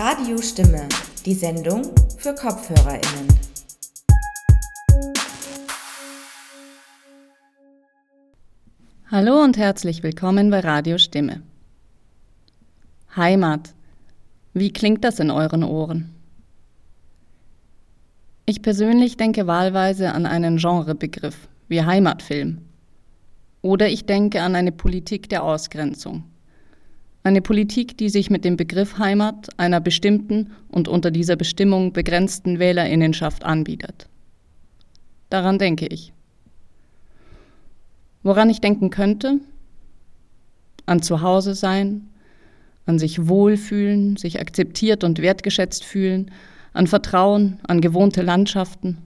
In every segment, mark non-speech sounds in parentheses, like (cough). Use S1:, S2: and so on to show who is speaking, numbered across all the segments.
S1: Radiostimme, die Sendung für KopfhörerInnen.
S2: Hallo und herzlich willkommen bei Radiostimme. Heimat. Wie klingt das in euren Ohren? Ich persönlich denke wahlweise an einen Genrebegriff wie Heimatfilm. Oder ich denke an eine Politik der Ausgrenzung. Eine Politik, die sich mit dem Begriff Heimat einer bestimmten und unter dieser Bestimmung begrenzten Wählerinnenschaft anbietet. Daran denke ich. Woran ich denken könnte? An Zuhause sein, an sich wohlfühlen, sich akzeptiert und wertgeschätzt fühlen, an Vertrauen, an gewohnte Landschaften.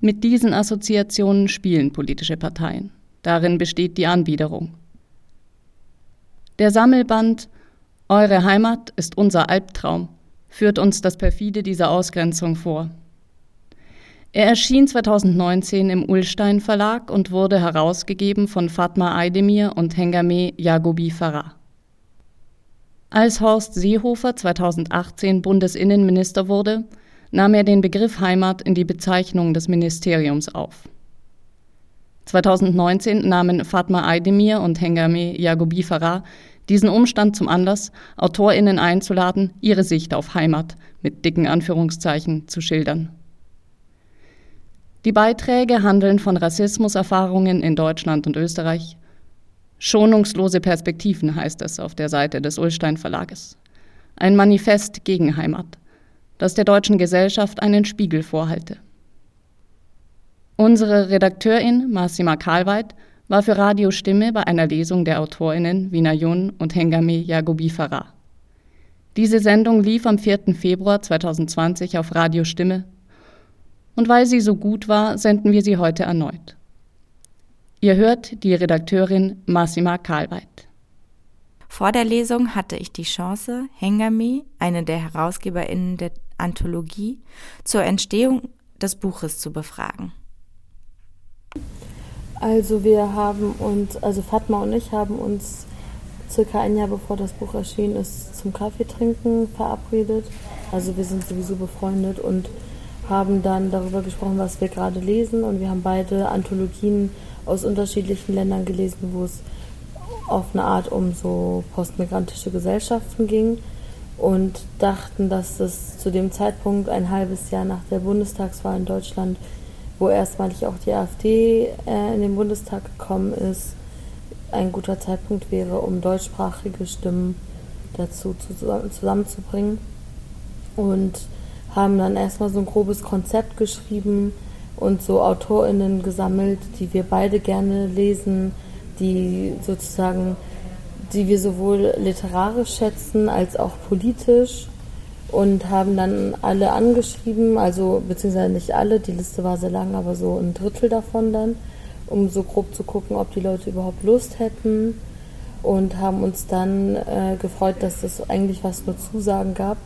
S2: Mit diesen Assoziationen spielen politische Parteien. Darin besteht die Anbiederung. Der Sammelband Eure Heimat ist unser Albtraum führt uns das perfide dieser Ausgrenzung vor. Er erschien 2019 im Ullstein Verlag und wurde herausgegeben von Fatma Aydemir und Hengame Yagobi Farah. Als Horst Seehofer 2018 Bundesinnenminister wurde, nahm er den Begriff Heimat in die Bezeichnung des Ministeriums auf. 2019 nahmen Fatma Aydemir und Hengame Yagobi Farah diesen Umstand zum Anlass, AutorInnen einzuladen, ihre Sicht auf Heimat mit dicken Anführungszeichen zu schildern. Die Beiträge handeln von Rassismuserfahrungen in Deutschland und Österreich. Schonungslose Perspektiven heißt es auf der Seite des Ullstein Verlages. Ein Manifest gegen Heimat, das der deutschen Gesellschaft einen Spiegel vorhalte. Unsere Redakteurin Massima Karlweit war für Radio Stimme bei einer Lesung der AutorInnen Jun und Hengame Yagobi Farah. Diese Sendung lief am 4. Februar 2020 auf Radio Stimme und weil sie so gut war, senden wir sie heute erneut. Ihr hört die Redakteurin Massima Karlweit.
S1: Vor der Lesung hatte ich die Chance, Hengame, eine der HerausgeberInnen der Anthologie, zur Entstehung des Buches zu befragen.
S3: Also wir haben uns, also Fatma und ich haben uns circa ein Jahr bevor das Buch erschienen ist, zum Kaffeetrinken verabredet. Also wir sind sowieso befreundet und haben dann darüber gesprochen, was wir gerade lesen und wir haben beide Anthologien aus unterschiedlichen Ländern gelesen, wo es auf eine Art um so postmigrantische Gesellschaften ging und dachten, dass es zu dem Zeitpunkt ein halbes Jahr nach der Bundestagswahl in Deutschland wo erstmalig auch die AfD äh, in den Bundestag gekommen ist, ein guter Zeitpunkt wäre, um deutschsprachige Stimmen dazu zusammenzubringen. Und haben dann erstmal so ein grobes Konzept geschrieben und so AutorInnen gesammelt, die wir beide gerne lesen, die sozusagen, die wir sowohl literarisch schätzen als auch politisch und haben dann alle angeschrieben, also beziehungsweise nicht alle, die Liste war sehr lang, aber so ein Drittel davon dann, um so grob zu gucken, ob die Leute überhaupt Lust hätten und haben uns dann äh, gefreut, dass es eigentlich was nur Zusagen gab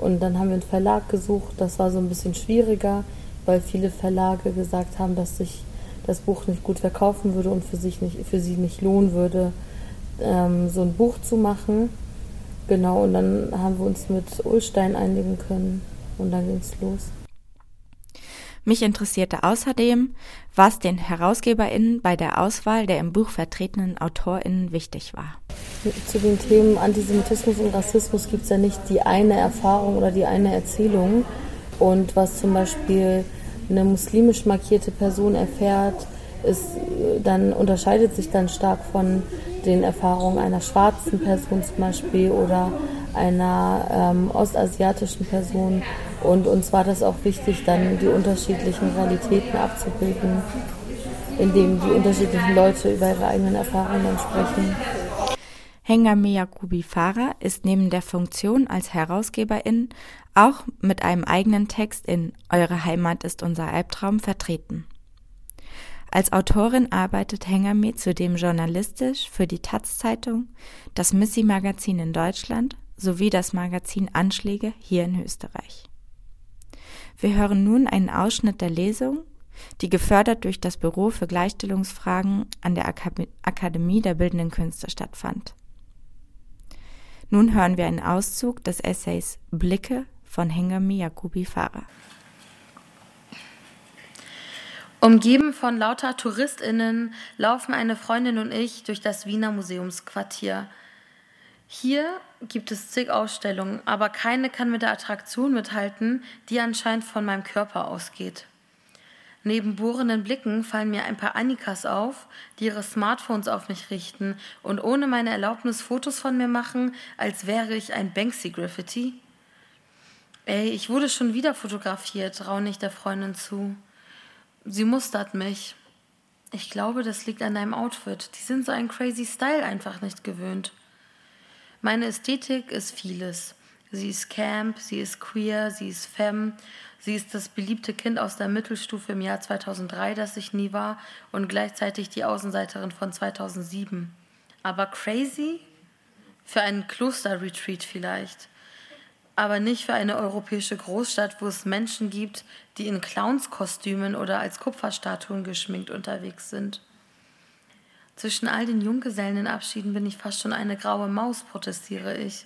S3: und dann haben wir einen Verlag gesucht, das war so ein bisschen schwieriger, weil viele Verlage gesagt haben, dass sich das Buch nicht gut verkaufen würde und für, sich nicht, für sie nicht lohnen würde, ähm, so ein Buch zu machen. Genau, und dann haben wir uns mit Ulstein einigen können und dann ging es los.
S1: Mich interessierte außerdem, was den HerausgeberInnen bei der Auswahl der im Buch vertretenen AutorInnen wichtig war.
S3: Zu den Themen Antisemitismus und Rassismus gibt es ja nicht die eine Erfahrung oder die eine Erzählung. Und was zum Beispiel eine muslimisch markierte Person erfährt, ist, dann unterscheidet sich dann stark von den Erfahrungen einer schwarzen Person zum Beispiel oder einer ähm, ostasiatischen Person. Und uns war das auch wichtig, dann die unterschiedlichen Realitäten abzubilden, indem die unterschiedlichen Leute über ihre eigenen Erfahrungen sprechen.
S1: Hengame Yakubi Farah ist neben der Funktion als Herausgeberin auch mit einem eigenen Text in Eure Heimat ist unser Albtraum vertreten. Als Autorin arbeitet Hengame zudem journalistisch für die Taz-Zeitung, das Missy-Magazin in Deutschland sowie das Magazin Anschläge hier in Österreich. Wir hören nun einen Ausschnitt der Lesung, die gefördert durch das Büro für Gleichstellungsfragen an der Akademie der Bildenden Künste stattfand. Nun hören wir einen Auszug des Essays Blicke von Hengami Yakubi Farah.
S3: Umgeben von lauter TouristInnen laufen eine Freundin und ich durch das Wiener Museumsquartier. Hier gibt es zig Ausstellungen, aber keine kann mit der Attraktion mithalten, die anscheinend von meinem Körper ausgeht. Neben bohrenden Blicken fallen mir ein paar Annikas auf, die ihre Smartphones auf mich richten und ohne meine Erlaubnis Fotos von mir machen, als wäre ich ein Banksy-Graffiti. Ey, ich wurde schon wieder fotografiert, raune ich der Freundin zu. Sie mustert mich. Ich glaube, das liegt an deinem Outfit. Die sind so einen crazy Style einfach nicht gewöhnt. Meine Ästhetik ist vieles. Sie ist camp, sie ist queer, sie ist femme, sie ist das beliebte Kind aus der Mittelstufe im Jahr 2003, das ich nie war, und gleichzeitig die Außenseiterin von 2007. Aber crazy? Für einen Klosterretreat vielleicht aber nicht für eine europäische Großstadt, wo es Menschen gibt, die in Clownskostümen oder als Kupferstatuen geschminkt unterwegs sind. Zwischen all den Junggesellenabschieden bin ich fast schon eine graue Maus, protestiere ich.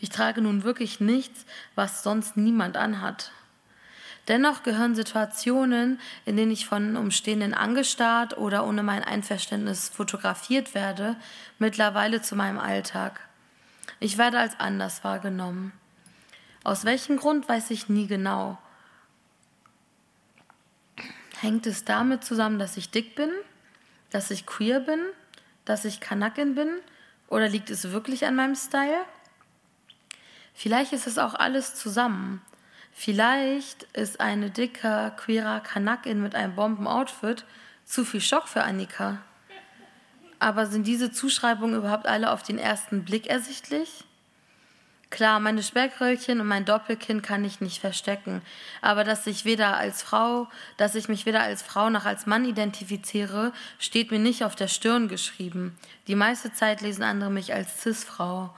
S3: Ich trage nun wirklich nichts, was sonst niemand anhat. Dennoch gehören Situationen, in denen ich von Umstehenden angestarrt oder ohne mein Einverständnis fotografiert werde, mittlerweile zu meinem Alltag. Ich werde als anders wahrgenommen. Aus welchem Grund weiß ich nie genau. Hängt es damit zusammen, dass ich dick bin, dass ich queer bin, dass ich Kanakin bin oder liegt es wirklich an meinem Style? Vielleicht ist es auch alles zusammen. Vielleicht ist eine dicker, queerer Kanakin mit einem Bombenoutfit zu viel Schock für Annika. Aber sind diese Zuschreibungen überhaupt alle auf den ersten Blick ersichtlich? Klar, meine Speckröllchen und mein Doppelkinn kann ich nicht verstecken, aber dass ich weder als Frau, dass ich mich weder als Frau noch als Mann identifiziere, steht mir nicht auf der Stirn geschrieben. Die meiste Zeit lesen andere mich als Cis-Frau.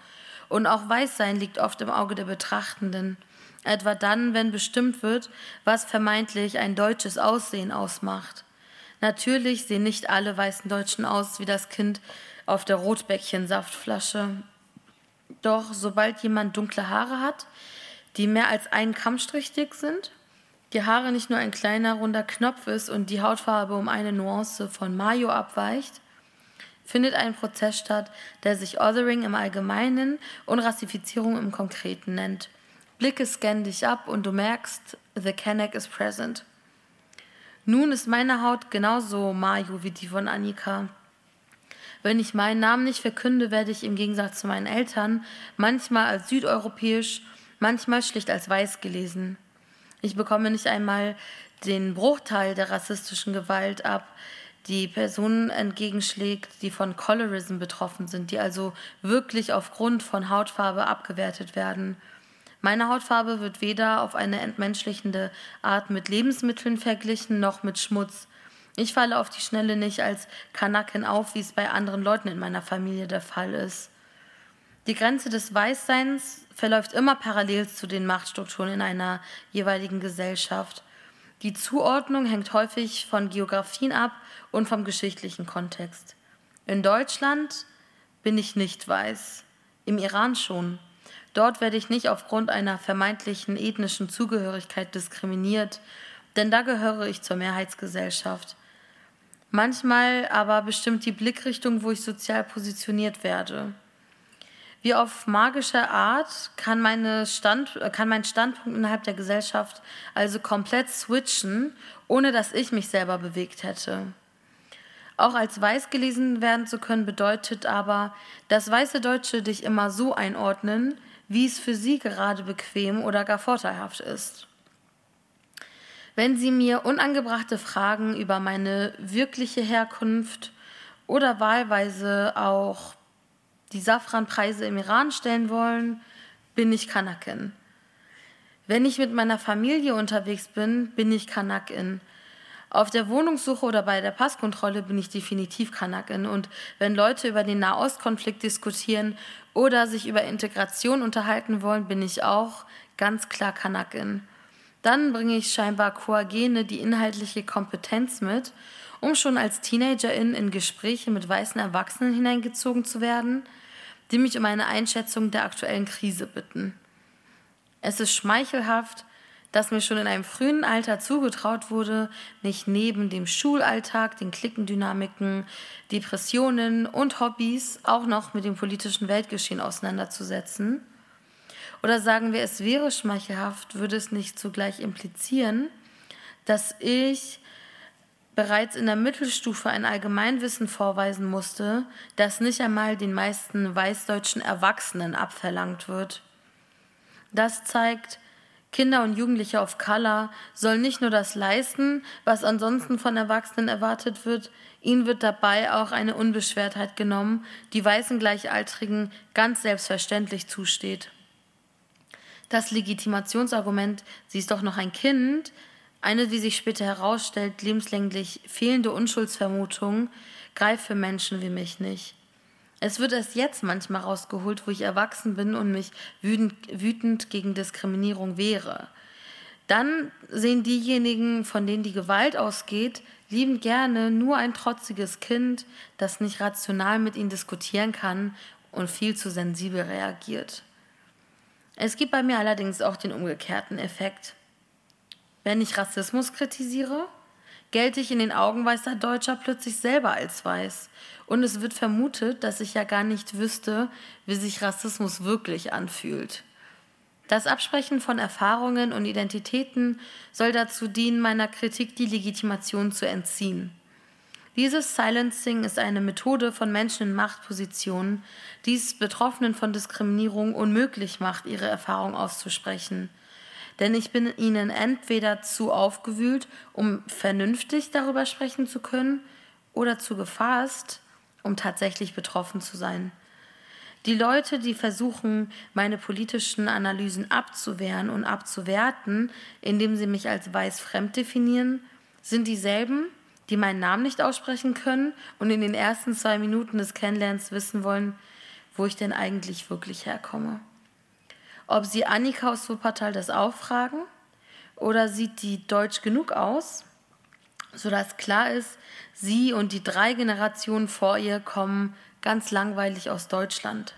S3: Und auch Weißsein liegt oft im Auge der Betrachtenden. Etwa dann, wenn bestimmt wird, was vermeintlich ein deutsches Aussehen ausmacht. Natürlich sehen nicht alle weißen Deutschen aus wie das Kind auf der Rotbäckchen-Saftflasche. Doch sobald jemand dunkle Haare hat, die mehr als einen Kammstrich dick sind, die Haare nicht nur ein kleiner runder Knopf ist und die Hautfarbe um eine Nuance von Mayo abweicht, findet ein Prozess statt, der sich Othering im Allgemeinen und Rassifizierung im Konkreten nennt. Blicke scannen dich ab und du merkst, the Kenneck is present. Nun ist meine Haut genauso Mayo wie die von Annika. Wenn ich meinen Namen nicht verkünde, werde ich im Gegensatz zu meinen Eltern manchmal als südeuropäisch, manchmal schlicht als weiß gelesen. Ich bekomme nicht einmal den Bruchteil der rassistischen Gewalt ab, die Personen entgegenschlägt, die von Colorism betroffen sind, die also wirklich aufgrund von Hautfarbe abgewertet werden. Meine Hautfarbe wird weder auf eine entmenschlichende Art mit Lebensmitteln verglichen noch mit Schmutz. Ich falle auf die Schnelle nicht als Kanaken auf, wie es bei anderen Leuten in meiner Familie der Fall ist. Die Grenze des Weißseins verläuft immer parallel zu den Machtstrukturen in einer jeweiligen Gesellschaft. Die Zuordnung hängt häufig von Geografien ab und vom geschichtlichen Kontext. In Deutschland bin ich nicht weiß, im Iran schon. Dort werde ich nicht aufgrund einer vermeintlichen ethnischen Zugehörigkeit diskriminiert, denn da gehöre ich zur Mehrheitsgesellschaft. Manchmal aber bestimmt die Blickrichtung, wo ich sozial positioniert werde. Wie auf magische Art kann, meine Stand, kann mein Standpunkt innerhalb der Gesellschaft also komplett switchen, ohne dass ich mich selber bewegt hätte. Auch als weiß gelesen werden zu können, bedeutet aber, dass weiße Deutsche dich immer so einordnen, wie es für sie gerade bequem oder gar vorteilhaft ist. Wenn Sie mir unangebrachte Fragen über meine wirkliche Herkunft oder wahlweise auch die Safranpreise im Iran stellen wollen, bin ich Kanakin. Wenn ich mit meiner Familie unterwegs bin, bin ich Kanakin. Auf der Wohnungssuche oder bei der Passkontrolle bin ich definitiv Kanakin. Und wenn Leute über den Nahostkonflikt diskutieren oder sich über Integration unterhalten wollen, bin ich auch ganz klar Kanakin. Dann bringe ich scheinbar Koagene die inhaltliche Kompetenz mit, um schon als Teenagerin in Gespräche mit weißen Erwachsenen hineingezogen zu werden. die mich um eine Einschätzung der aktuellen Krise bitten. Es ist schmeichelhaft, dass mir schon in einem frühen Alter zugetraut wurde, mich neben dem Schulalltag, den Klickendynamiken, Depressionen und Hobbys auch noch mit dem politischen Weltgeschehen auseinanderzusetzen. Oder sagen wir, es wäre schmeichelhaft, würde es nicht zugleich implizieren, dass ich bereits in der Mittelstufe ein Allgemeinwissen vorweisen musste, das nicht einmal den meisten weißdeutschen Erwachsenen abverlangt wird. Das zeigt, Kinder und Jugendliche of Color sollen nicht nur das leisten, was ansonsten von Erwachsenen erwartet wird, ihnen wird dabei auch eine Unbeschwertheit genommen, die weißen Gleichaltrigen ganz selbstverständlich zusteht. Das Legitimationsargument, sie ist doch noch ein Kind, eine, wie sich später herausstellt, lebenslänglich fehlende Unschuldsvermutung, greift für Menschen wie mich nicht. Es wird erst jetzt manchmal rausgeholt, wo ich erwachsen bin und mich wütend, wütend gegen Diskriminierung wehre. Dann sehen diejenigen, von denen die Gewalt ausgeht, lieben gerne nur ein trotziges Kind, das nicht rational mit ihnen diskutieren kann und viel zu sensibel reagiert. Es gibt bei mir allerdings auch den umgekehrten Effekt. Wenn ich Rassismus kritisiere, gelte ich in den Augen weißer Deutscher plötzlich selber als weiß. Und es wird vermutet, dass ich ja gar nicht wüsste, wie sich Rassismus wirklich anfühlt. Das Absprechen von Erfahrungen und Identitäten soll dazu dienen, meiner Kritik die Legitimation zu entziehen. Dieses Silencing ist eine Methode von Menschen in Machtpositionen, die es Betroffenen von Diskriminierung unmöglich macht, ihre Erfahrung auszusprechen. Denn ich bin ihnen entweder zu aufgewühlt, um vernünftig darüber sprechen zu können, oder zu gefasst, um tatsächlich betroffen zu sein. Die Leute, die versuchen, meine politischen Analysen abzuwehren und abzuwerten, indem sie mich als weiß fremd definieren, sind dieselben, die meinen Namen nicht aussprechen können und in den ersten zwei Minuten des Kennenlernens wissen wollen, wo ich denn eigentlich wirklich herkomme. Ob sie Annika aus Wuppertal das auch fragen oder sieht die deutsch genug aus, sodass klar ist, sie und die drei Generationen vor ihr kommen ganz langweilig aus Deutschland.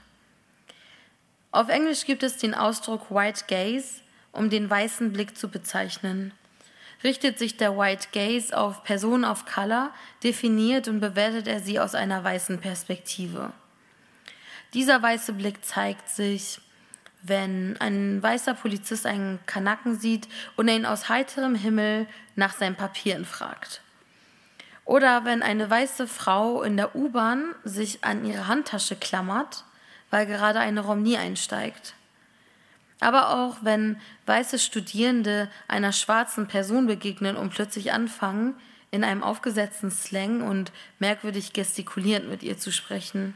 S3: Auf Englisch gibt es den Ausdruck White Gaze, um den weißen Blick zu bezeichnen richtet sich der White Gaze auf Personen of Color, definiert und bewertet er sie aus einer weißen Perspektive. Dieser weiße Blick zeigt sich, wenn ein weißer Polizist einen Kanaken sieht und er ihn aus heiterem Himmel nach seinen Papieren fragt. Oder wenn eine weiße Frau in der U-Bahn sich an ihre Handtasche klammert, weil gerade eine Romney einsteigt. Aber auch wenn weiße Studierende einer schwarzen Person begegnen und plötzlich anfangen, in einem aufgesetzten Slang und merkwürdig gestikulierend mit ihr zu sprechen.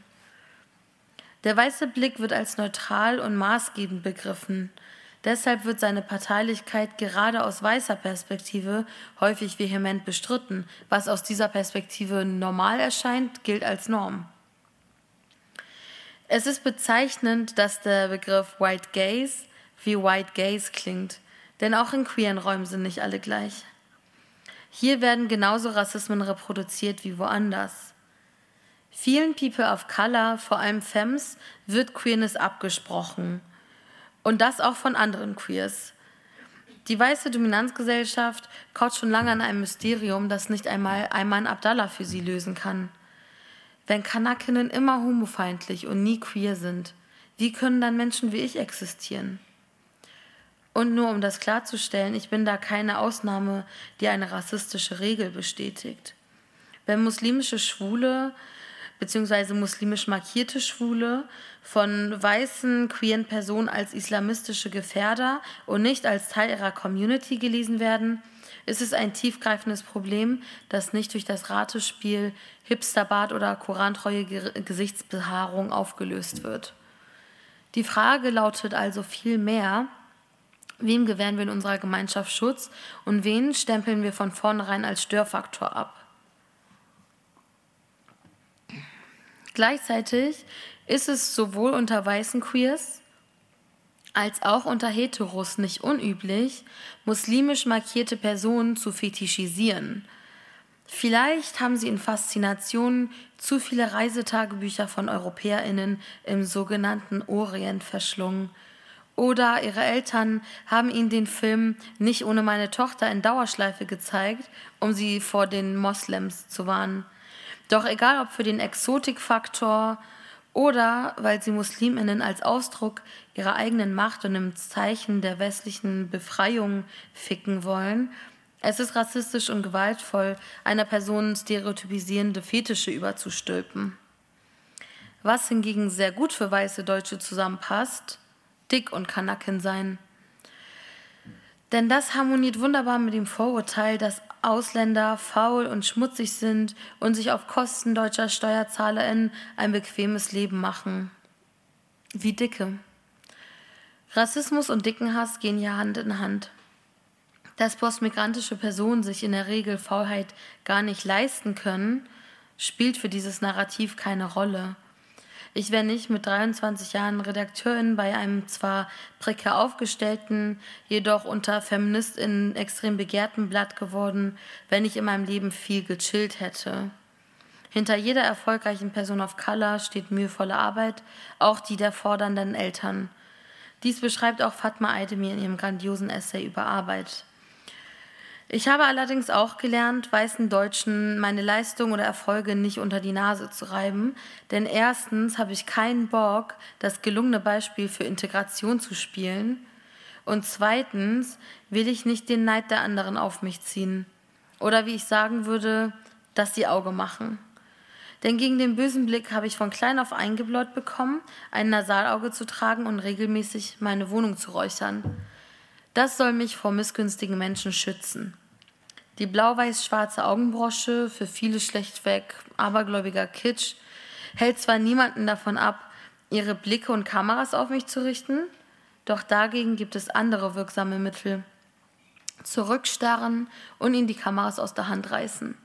S3: Der weiße Blick wird als neutral und maßgebend begriffen. Deshalb wird seine Parteilichkeit gerade aus weißer Perspektive häufig vehement bestritten. Was aus dieser Perspektive normal erscheint, gilt als Norm. Es ist bezeichnend, dass der Begriff White Gaze wie White Gaze klingt, denn auch in queeren Räumen sind nicht alle gleich. Hier werden genauso Rassismen reproduziert wie woanders. Vielen People of Color, vor allem Femmes, wird Queerness abgesprochen. Und das auch von anderen Queers. Die weiße Dominanzgesellschaft kaut schon lange an einem Mysterium, das nicht einmal Ayman Abdallah für sie lösen kann. Wenn Kanakinnen immer homofeindlich und nie queer sind, wie können dann Menschen wie ich existieren? Und nur um das klarzustellen, ich bin da keine Ausnahme, die eine rassistische Regel bestätigt. Wenn muslimische Schwule bzw. muslimisch markierte Schwule von weißen, queeren Personen als islamistische Gefährder und nicht als Teil ihrer Community gelesen werden, ist es ein tiefgreifendes Problem, das nicht durch das Ratespiel Hipsterbart oder korantreue Gesichtsbehaarung aufgelöst wird. Die Frage lautet also viel mehr, Wem gewähren wir in unserer Gemeinschaft Schutz und wen stempeln wir von vornherein als Störfaktor ab? Gleichzeitig ist es sowohl unter weißen Queers als auch unter Heteros nicht unüblich, muslimisch markierte Personen zu fetischisieren. Vielleicht haben sie in Faszination zu viele Reisetagebücher von EuropäerInnen im sogenannten Orient verschlungen. Oder ihre Eltern haben ihnen den Film Nicht ohne meine Tochter in Dauerschleife gezeigt, um sie vor den Moslems zu warnen. Doch egal ob für den Exotikfaktor oder weil sie Musliminnen als Ausdruck ihrer eigenen Macht und im Zeichen der westlichen Befreiung ficken wollen, es ist rassistisch und gewaltvoll, einer Person stereotypisierende Fetische überzustülpen. Was hingegen sehr gut für weiße Deutsche zusammenpasst, dick und Kanaken sein. Denn das harmoniert wunderbar mit dem Vorurteil, dass Ausländer faul und schmutzig sind und sich auf Kosten deutscher SteuerzahlerInnen ein bequemes Leben machen. Wie Dicke. Rassismus und Dickenhass gehen ja Hand in Hand. Dass postmigrantische Personen sich in der Regel Faulheit gar nicht leisten können, spielt für dieses Narrativ keine Rolle. Ich wäre nicht mit 23 Jahren Redakteurin bei einem zwar prekär aufgestellten, jedoch unter FeministInnen extrem begehrten Blatt geworden, wenn ich in meinem Leben viel gechillt hätte. Hinter jeder erfolgreichen Person of Color steht mühevolle Arbeit, auch die der fordernden Eltern. Dies beschreibt auch Fatma Aydemir in ihrem grandiosen Essay über Arbeit. Ich habe allerdings auch gelernt, weißen Deutschen meine Leistung oder Erfolge nicht unter die Nase zu reiben, denn erstens habe ich keinen Bock, das gelungene Beispiel für Integration zu spielen und zweitens will ich nicht den Neid der anderen auf mich ziehen oder wie ich sagen würde, dass sie Auge machen. Denn gegen den bösen Blick habe ich von klein auf eingebläut bekommen, ein Nasalauge zu tragen und regelmäßig meine Wohnung zu räuchern. Das soll mich vor missgünstigen Menschen schützen. Die blau-weiß-schwarze Augenbrosche, für viele schlechtweg abergläubiger Kitsch, hält zwar niemanden davon ab, ihre Blicke und Kameras auf mich zu richten, doch dagegen gibt es andere wirksame Mittel. Zurückstarren und ihnen die Kameras aus der Hand reißen.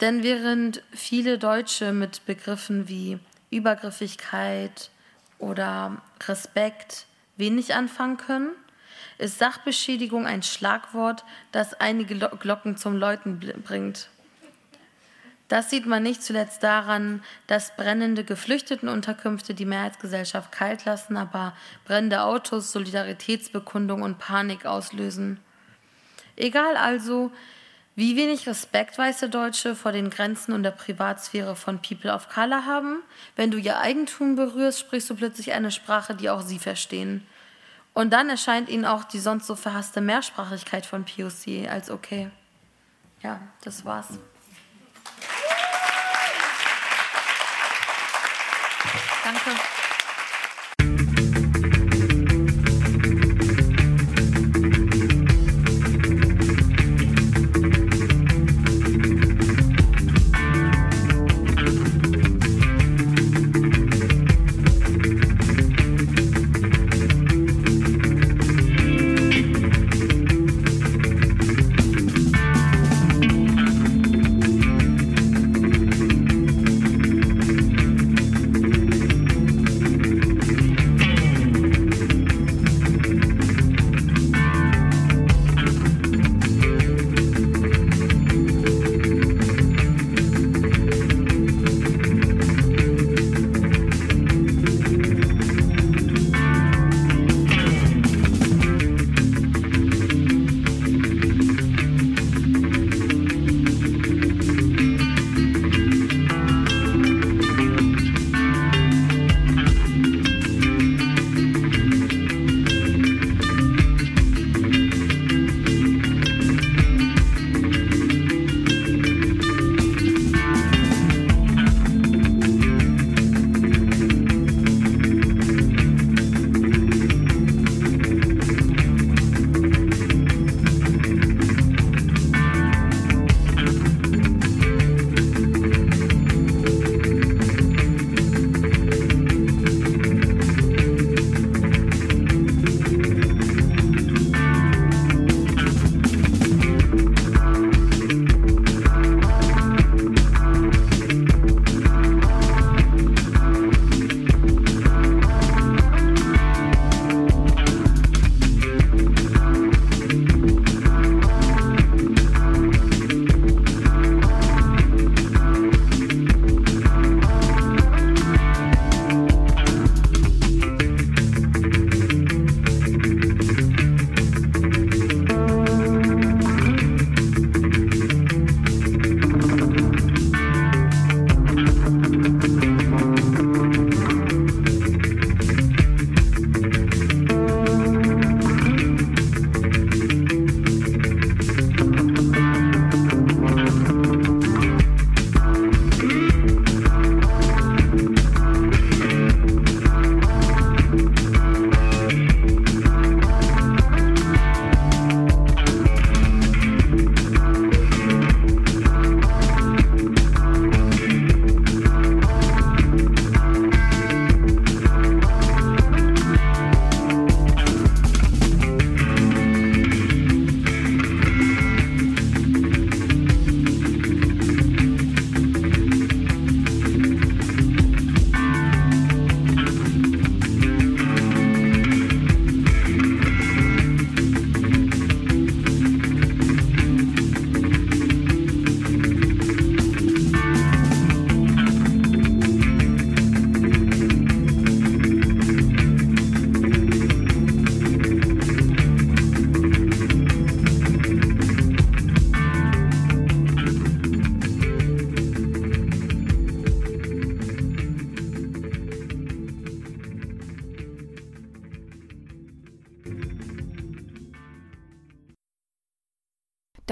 S3: Denn während viele Deutsche mit Begriffen wie Übergriffigkeit oder Respekt wenig anfangen können, ist Sachbeschädigung ein Schlagwort, das einige Glocken zum Läuten bringt. Das sieht man nicht zuletzt daran, dass brennende Geflüchtetenunterkünfte die Mehrheitsgesellschaft kalt lassen, aber brennende Autos Solidaritätsbekundung und Panik auslösen. Egal also, wie wenig Respekt weiße Deutsche vor den Grenzen und der Privatsphäre von People of Color haben, wenn du ihr Eigentum berührst, sprichst du plötzlich eine Sprache, die auch sie verstehen. Und dann erscheint ihnen auch die sonst so verhasste Mehrsprachigkeit von POC als okay. Ja, das war's. Danke.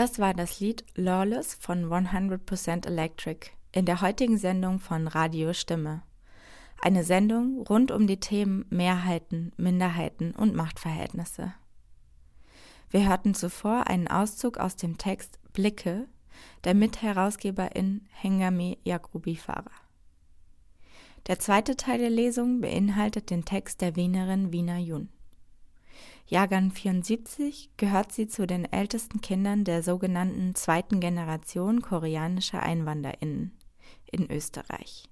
S1: Das war das Lied Lawless von 100% Electric in der heutigen Sendung von Radio Stimme. Eine Sendung rund um die Themen Mehrheiten, Minderheiten und Machtverhältnisse. Wir hörten zuvor einen Auszug aus dem Text Blicke der Mitherausgeberin Hengame Yakubi Farah. Der zweite Teil der Lesung beinhaltet den Text der Wienerin Wiener Jun. Jahrgang 74 gehört sie zu den ältesten Kindern der sogenannten zweiten Generation koreanischer EinwanderInnen in Österreich.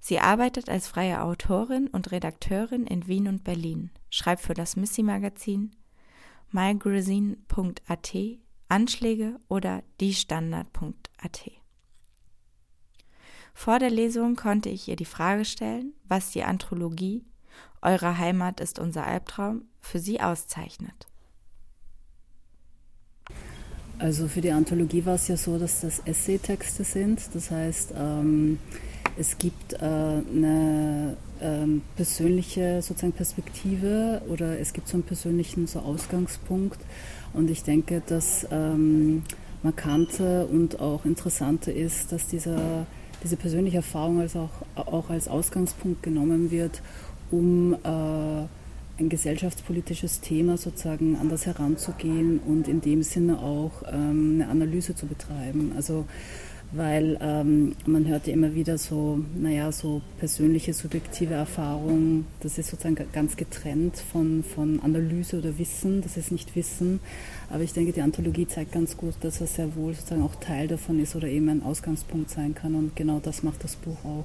S1: Sie arbeitet als freie Autorin und Redakteurin in Wien und Berlin, schreibt für das Missy-Magazin, mygrazine.at, Anschläge oder diestandard.at. Vor der Lesung konnte ich ihr die Frage stellen, was die Anthologie Eure Heimat ist unser Albtraum für sie auszeichnet.
S4: Also für die Anthologie war es ja so, dass das Essay-Texte sind. Das heißt, ähm, es gibt äh, eine ähm, persönliche sozusagen Perspektive oder es gibt so einen persönlichen so Ausgangspunkt. Und ich denke, dass ähm, markante und auch interessante ist, dass dieser, diese persönliche Erfahrung als auch, auch als Ausgangspunkt genommen wird, um äh, ein gesellschaftspolitisches Thema sozusagen anders heranzugehen und in dem Sinne auch ähm, eine Analyse zu betreiben. Also weil ähm, man hört ja immer wieder so, naja, so persönliche, subjektive Erfahrungen, das ist sozusagen ganz getrennt von, von Analyse oder Wissen, das ist nicht Wissen, aber ich denke, die Anthologie zeigt ganz gut, dass er sehr wohl sozusagen auch Teil davon ist oder eben ein Ausgangspunkt sein kann und genau das macht das Buch auch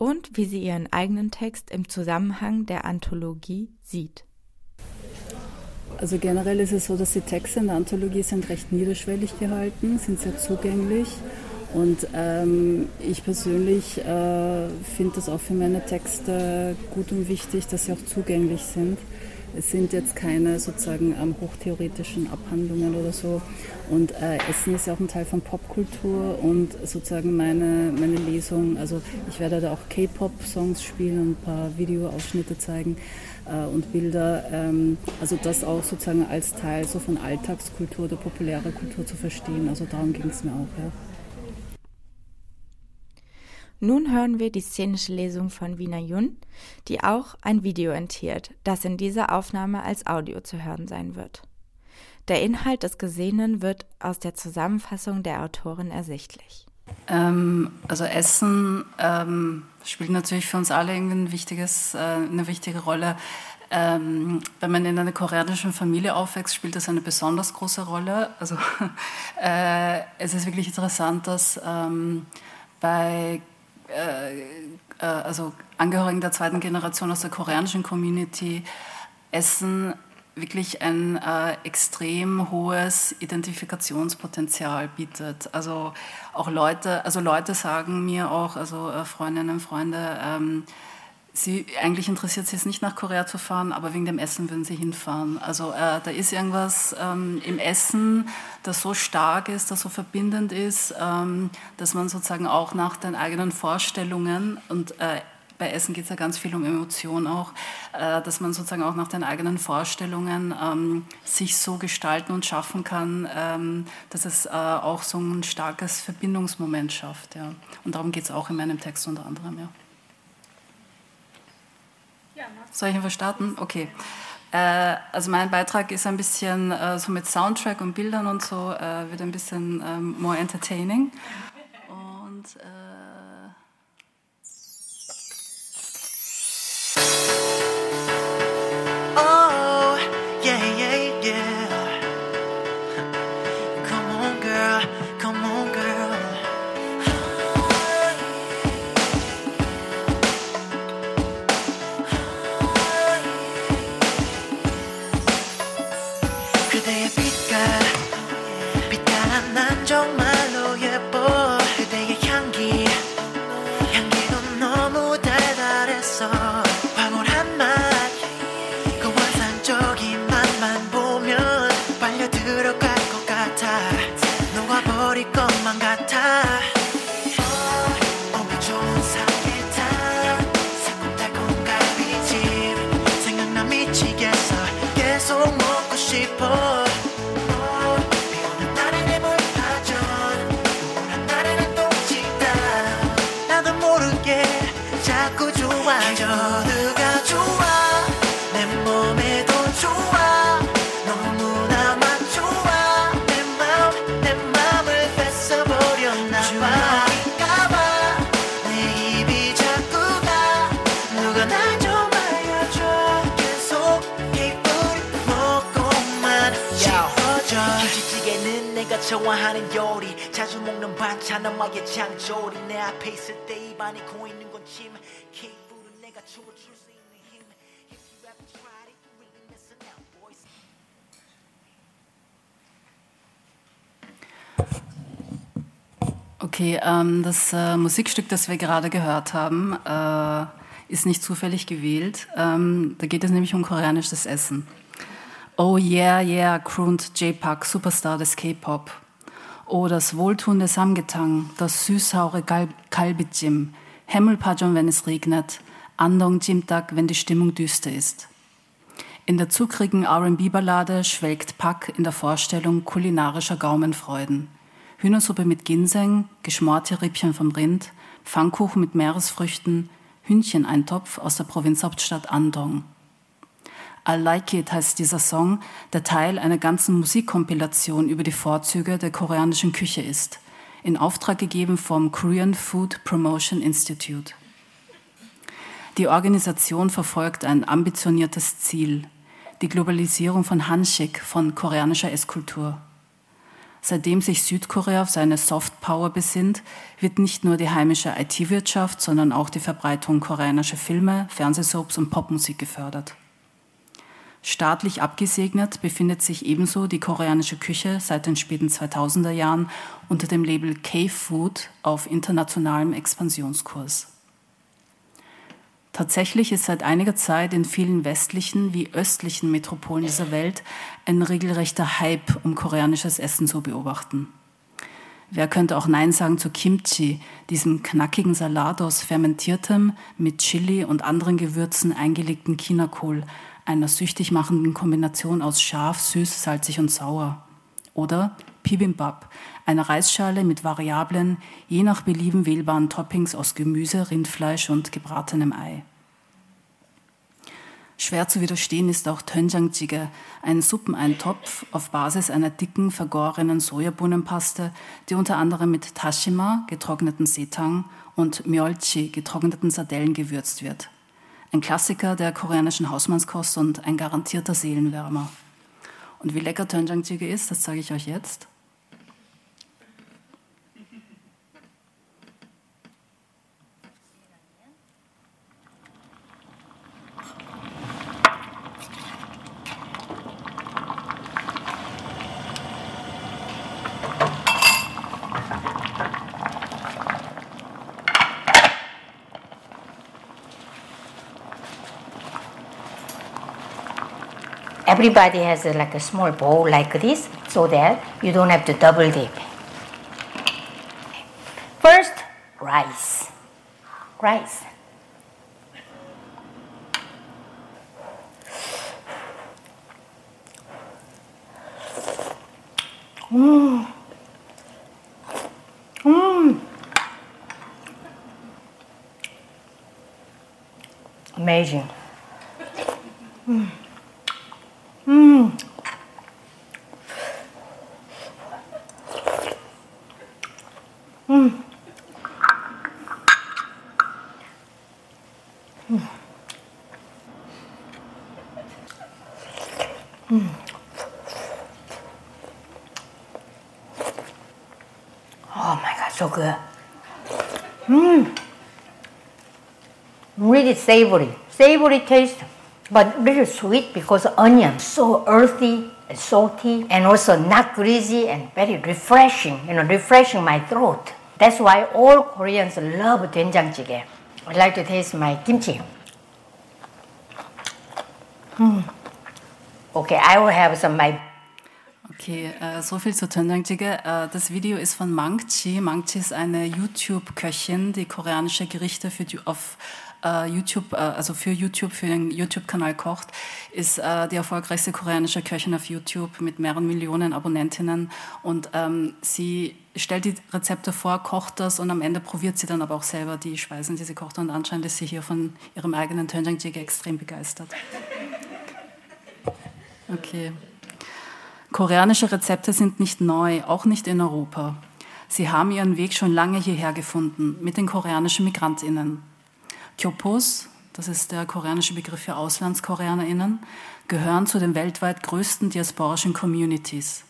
S1: und wie sie ihren eigenen Text im Zusammenhang der Anthologie sieht.
S4: Also generell ist es so, dass die Texte in der Anthologie sind recht niederschwellig gehalten, sind sehr zugänglich. Und ähm, ich persönlich äh, finde das auch für meine Texte gut und wichtig, dass sie auch zugänglich sind. Es sind jetzt keine sozusagen ähm, hochtheoretischen Abhandlungen oder so. Und äh, Essen ist ja auch ein Teil von Popkultur und sozusagen meine, meine Lesung, also ich werde da auch K-Pop-Songs spielen und ein paar Videoausschnitte zeigen äh, und Bilder. Ähm, also das auch sozusagen als Teil so von Alltagskultur oder populärer Kultur zu verstehen. Also darum ging es mir auch. Ja.
S1: Nun hören wir die szenische Lesung von Wiener Jun, die auch ein Video enthielt, das in dieser Aufnahme als Audio zu hören sein wird. Der Inhalt des Gesehenen wird aus der Zusammenfassung der Autorin ersichtlich.
S5: Ähm, also Essen ähm, spielt natürlich für uns alle ein wichtiges, äh, eine wichtige Rolle. Ähm, wenn man in einer koreanischen Familie aufwächst, spielt das eine besonders große Rolle. Also (laughs) äh, es ist wirklich interessant, dass ähm, bei äh, äh, also Angehörigen der zweiten Generation aus der koreanischen Community Essen wirklich ein äh, extrem hohes Identifikationspotenzial bietet. Also auch Leute, also Leute sagen mir auch, also äh, Freundinnen und Freunde, ähm, Sie, eigentlich interessiert sie es nicht nach Korea zu fahren, aber wegen dem Essen würden sie hinfahren. Also äh, da ist irgendwas ähm, im Essen, das so stark ist, das so verbindend ist, ähm, dass man sozusagen auch nach den eigenen Vorstellungen und äh, bei Essen geht es ja ganz viel um Emotion auch, äh, dass man sozusagen auch nach den eigenen Vorstellungen ähm, sich so gestalten und schaffen kann, ähm, dass es äh, auch so ein starkes Verbindungsmoment schafft. Ja. Und darum geht es auch in meinem Text unter anderem. Ja. Soll ich einfach starten? Okay. Äh, also mein Beitrag ist ein bisschen äh, so mit Soundtrack und Bildern und so, äh, wird ein bisschen ähm, more entertaining. Und
S6: you're choosing him. If you haven't tried it, you're really missing out, boys.
S4: Okay, ähm, das äh, Musikstück, das wir gerade gehört haben, äh, ist nicht zufällig gewählt. Ähm, da geht es nämlich um koreanisches Essen. Oh yeah, yeah, croont J-Park, Superstar des K-Pop. Oh, das wohltuende Samgetang, das süß-saure Kalbijim, Hemmelpajon, wenn es regnet, Andong Jimtak, wenn die Stimmung düster ist. In der zuckrigen R&B-Ballade schwelgt Pak in der Vorstellung kulinarischer Gaumenfreuden. Hühnersuppe mit Ginseng, geschmorte Rippchen vom Rind, Pfannkuchen mit Meeresfrüchten, Hühncheneintopf aus der Provinzhauptstadt Andong. I Like It heißt dieser Song, der Teil einer ganzen Musikkompilation über die Vorzüge der koreanischen Küche ist, in Auftrag gegeben vom Korean Food Promotion Institute. Die Organisation verfolgt ein ambitioniertes Ziel, die Globalisierung von Hanshik, von koreanischer Esskultur. Seitdem sich Südkorea auf seine Soft Power besinnt, wird nicht nur die heimische IT-Wirtschaft, sondern auch die Verbreitung koreanischer Filme, Fernsehsoaps und Popmusik gefördert. Staatlich abgesegnet befindet sich ebenso die koreanische Küche seit den späten 2000er Jahren unter dem Label K-Food auf internationalem Expansionskurs. Tatsächlich ist seit einiger Zeit in vielen westlichen wie östlichen Metropolen dieser Welt ein regelrechter Hype um koreanisches Essen zu beobachten. Wer könnte auch Nein sagen zu Kimchi, diesem knackigen Salat aus fermentiertem, mit Chili und anderen Gewürzen eingelegten Chinakohl, einer süchtig machenden Kombination aus scharf, süß, salzig und sauer. Oder Bibimbap, eine Reisschale mit variablen, je nach Belieben wählbaren Toppings aus Gemüse, Rindfleisch und gebratenem Ei. Schwer zu widerstehen ist auch Tönjangjige, ein Suppeneintopf auf Basis einer dicken, vergorenen Sojabohnenpaste, die unter anderem mit Tashima, getrockneten Setang, und Myeolchi, getrockneten Sardellen, gewürzt wird. Ein Klassiker der koreanischen Hausmannskost und ein garantierter Seelenwärmer. Und wie lecker Tönjangjige ist, das sage ich euch jetzt.
S7: Everybody has a, like a small bowl like this so that you don't have to double dip. First, rice. Rice. Mmm. Mmm. Amazing. Mm. Mm. Mm. Mm. Mm. Oh my god, so good. Mmm. Really savory. Savory taste but little sweet because onion so earthy and salty and also not greasy and very refreshing you know refreshing my throat that's why all koreans love doenjangjjigae i like to taste my kimchi mm. okay i will have some my
S4: äh, so viel zu Tönjangjige. Äh, das Video ist von Mangchi. Mangchi ist eine YouTube-Köchin, die koreanische Gerichte für auf äh, YouTube, äh, also für YouTube, für den YouTube-Kanal kocht, ist äh, die erfolgreichste koreanische Köchin auf YouTube mit mehreren Millionen Abonnentinnen. Und ähm, sie stellt die Rezepte vor, kocht das und am Ende probiert sie dann aber auch selber die Speisen, die sie kocht. Und anscheinend ist sie hier von ihrem eigenen Tönjangjige extrem begeistert. Okay. Koreanische Rezepte sind nicht neu, auch nicht in Europa. Sie haben ihren Weg schon lange hierher gefunden mit den koreanischen Migrantinnen. Kyopos, das ist der koreanische Begriff für AuslandskoreanerInnen, gehören zu den weltweit größten diasporischen Communities.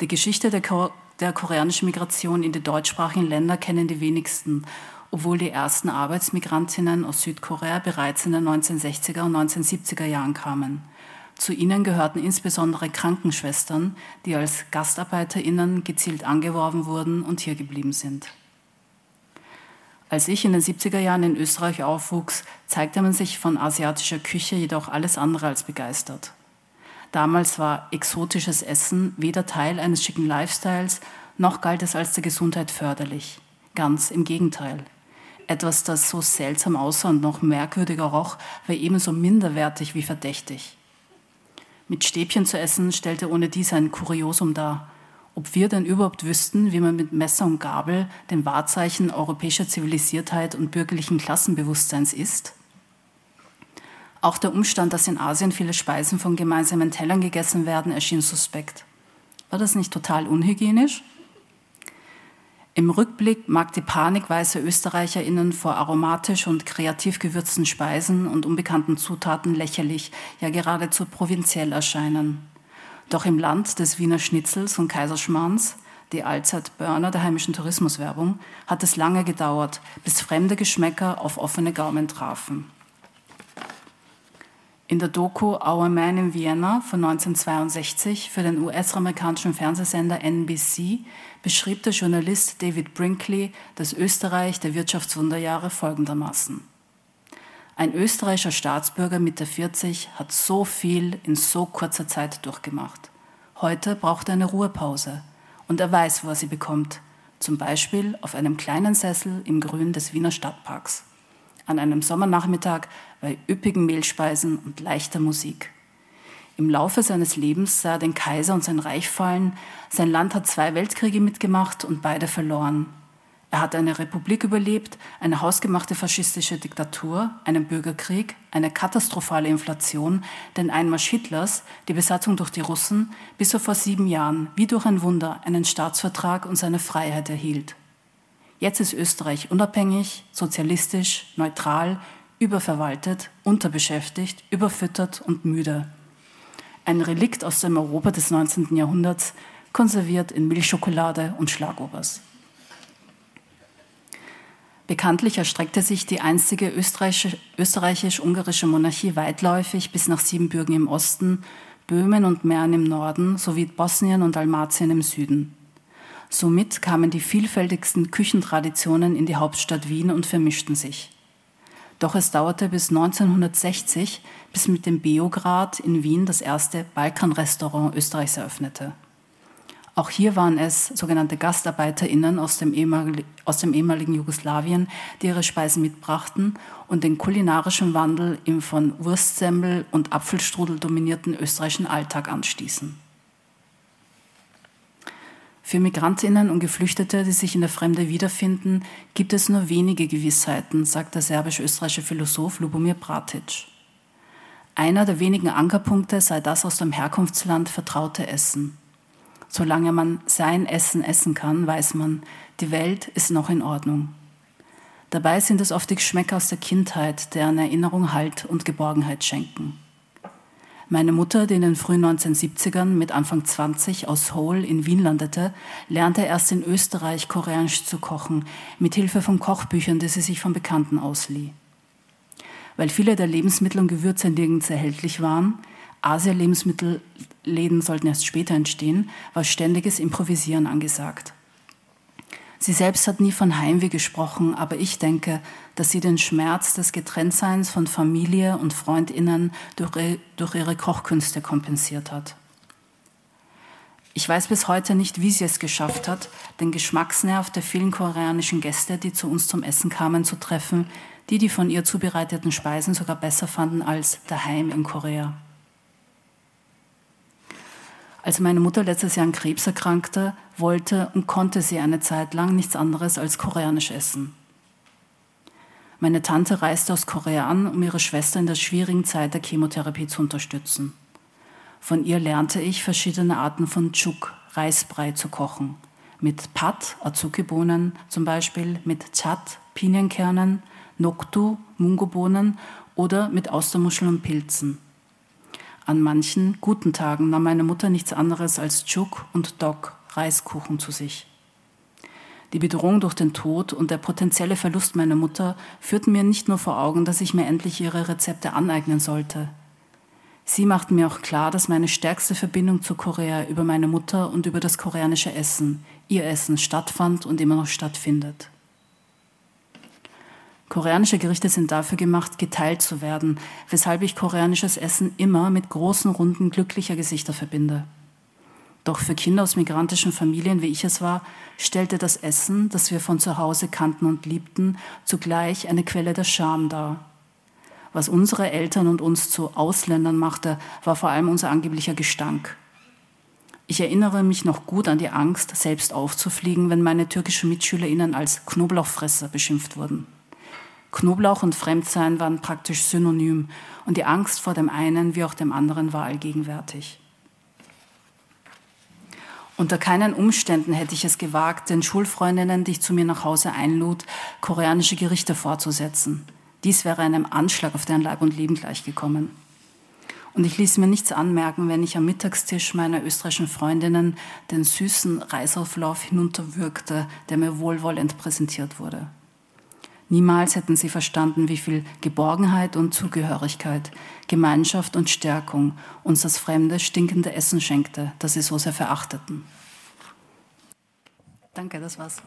S4: Die Geschichte der, Ko der koreanischen Migration in die deutschsprachigen Länder kennen die wenigsten, obwohl die ersten Arbeitsmigrantinnen aus Südkorea bereits in den 1960er und 1970er Jahren kamen. Zu ihnen gehörten insbesondere Krankenschwestern, die als Gastarbeiterinnen gezielt angeworben wurden und hier geblieben sind. Als ich in den 70er Jahren in Österreich aufwuchs, zeigte man sich von asiatischer Küche jedoch alles andere als begeistert. Damals war exotisches Essen weder Teil eines schicken Lifestyles, noch galt es als der Gesundheit förderlich. Ganz im Gegenteil. Etwas, das so seltsam aussah und noch merkwürdiger roch, war ebenso minderwertig wie verdächtig. Mit Stäbchen zu essen stellte ohne dies ein Kuriosum dar ob wir denn überhaupt wüssten, wie man mit Messer und Gabel den Wahrzeichen europäischer Zivilisiertheit und bürgerlichen Klassenbewusstseins ist? Auch der Umstand, dass in Asien viele Speisen von gemeinsamen Tellern gegessen werden, erschien suspekt. War das nicht total unhygienisch? Im Rückblick mag die Panik weißer ÖsterreicherInnen vor aromatisch und kreativ gewürzten Speisen und unbekannten Zutaten lächerlich, ja geradezu provinziell erscheinen. Doch im Land des Wiener Schnitzels und Kaiserschmarrns, die Allzeit-Burner der heimischen Tourismuswerbung, hat es lange gedauert, bis fremde Geschmäcker auf offene Gaumen trafen. In der Doku Our Man in Vienna von 1962 für den US-amerikanischen Fernsehsender NBC beschrieb der Journalist David Brinkley das Österreich der Wirtschaftswunderjahre folgendermaßen. Ein österreichischer Staatsbürger Mitte 40 hat so viel in so kurzer Zeit durchgemacht. Heute braucht er eine Ruhepause und er weiß, wo er sie bekommt. Zum Beispiel auf einem kleinen Sessel im Grün des Wiener Stadtparks. An einem Sommernachmittag bei üppigen Mehlspeisen und leichter Musik. Im Laufe seines Lebens sah er den Kaiser und sein Reich fallen. Sein Land hat zwei Weltkriege mitgemacht und beide verloren. Er hat eine Republik überlebt, eine hausgemachte faschistische Diktatur, einen Bürgerkrieg, eine katastrophale Inflation, den Einmarsch Hitlers, die Besatzung durch die Russen, bis er vor sieben Jahren, wie durch ein Wunder, einen Staatsvertrag und seine Freiheit erhielt. Jetzt ist Österreich unabhängig, sozialistisch, neutral, überverwaltet, unterbeschäftigt, überfüttert und müde. Ein Relikt aus dem Europa des 19. Jahrhunderts, konserviert in Milchschokolade und Schlagobers. Bekanntlich erstreckte sich die einstige österreichisch-ungarische Monarchie weitläufig bis nach Siebenbürgen im Osten, Böhmen und Mähren im Norden sowie Bosnien und Dalmatien im Süden. Somit kamen die vielfältigsten Küchentraditionen in die Hauptstadt Wien und vermischten sich. Doch es dauerte bis 1960, bis mit dem Beograd in Wien das erste Balkanrestaurant Österreichs eröffnete. Auch hier waren es sogenannte GastarbeiterInnen aus dem, aus dem ehemaligen Jugoslawien, die ihre Speisen mitbrachten und den kulinarischen Wandel im von Wurstsemmel und Apfelstrudel dominierten österreichischen Alltag anstießen. Für Migrantinnen und Geflüchtete, die sich in der Fremde wiederfinden, gibt es nur wenige Gewissheiten, sagt der serbisch-österreichische Philosoph Lubomir Bratic. Einer der wenigen Ankerpunkte sei das aus dem Herkunftsland vertraute Essen. Solange man sein Essen essen kann, weiß man, die Welt ist noch in Ordnung. Dabei sind es oft die Geschmäcker aus der Kindheit, deren Erinnerung Halt und Geborgenheit schenken. Meine Mutter, die in den frühen 1970ern mit Anfang 20 aus Hol in Wien landete, lernte erst in Österreich Koreanisch zu kochen, mit Hilfe von Kochbüchern, die sie sich von Bekannten auslieh. Weil viele der Lebensmittel und Gewürze nirgends erhältlich waren, Asia-Lebensmittelläden sollten erst später entstehen, war ständiges Improvisieren angesagt. Sie selbst hat nie von Heimweh gesprochen, aber ich denke, dass sie den Schmerz des Getrenntseins von Familie und Freundinnen durch, durch ihre Kochkünste kompensiert hat. Ich weiß bis heute nicht, wie sie es geschafft hat, den Geschmacksnerv der vielen koreanischen Gäste, die zu uns zum Essen kamen, zu treffen, die die von ihr zubereiteten Speisen sogar besser fanden als daheim in Korea. Als meine Mutter letztes Jahr an Krebs erkrankte, wollte und konnte sie eine Zeit lang nichts anderes als koreanisch essen. Meine Tante reiste aus Korea an, um ihre Schwester in der schwierigen Zeit der Chemotherapie zu unterstützen. Von ihr lernte ich verschiedene Arten von Chuk, Reisbrei, zu kochen. Mit Pat, Azuki-Bohnen zum Beispiel, mit Chat, Pinienkernen, Noktu, Mungobohnen oder mit Austermuscheln und Pilzen. An manchen guten Tagen nahm meine Mutter nichts anderes als Chuk und Dog Reiskuchen zu sich. Die Bedrohung durch den Tod und der potenzielle Verlust meiner Mutter führten mir nicht nur vor Augen, dass ich mir endlich ihre Rezepte aneignen sollte. Sie machten mir auch klar, dass meine stärkste Verbindung zu Korea über meine Mutter und über das koreanische Essen, ihr Essen, stattfand und immer noch stattfindet. Koreanische Gerichte sind dafür gemacht, geteilt zu werden, weshalb ich koreanisches Essen immer mit großen Runden glücklicher Gesichter verbinde. Doch für Kinder aus migrantischen Familien, wie ich es war, stellte das Essen, das wir von zu Hause kannten und liebten, zugleich eine Quelle der Scham dar. Was unsere Eltern und uns zu Ausländern machte, war vor allem unser angeblicher Gestank. Ich erinnere mich noch gut an die Angst, selbst aufzufliegen, wenn meine türkischen MitschülerInnen als Knoblauchfresser beschimpft wurden. Knoblauch und Fremdsein waren praktisch synonym und die Angst vor dem einen wie auch dem anderen war allgegenwärtig. Unter keinen Umständen hätte ich es gewagt, den Schulfreundinnen, die ich zu mir nach Hause einlud, koreanische Gerichte vorzusetzen. Dies wäre einem Anschlag auf deren Leib und Leben gleichgekommen. Und ich ließ mir nichts anmerken, wenn ich am Mittagstisch meiner österreichischen Freundinnen den süßen Reisauflauf hinunterwürgte, der mir wohlwollend präsentiert wurde. Niemals hätten sie verstanden, wie viel Geborgenheit und Zugehörigkeit, Gemeinschaft und Stärkung uns das fremde, stinkende Essen schenkte, das sie so sehr verachteten. Danke, das war's.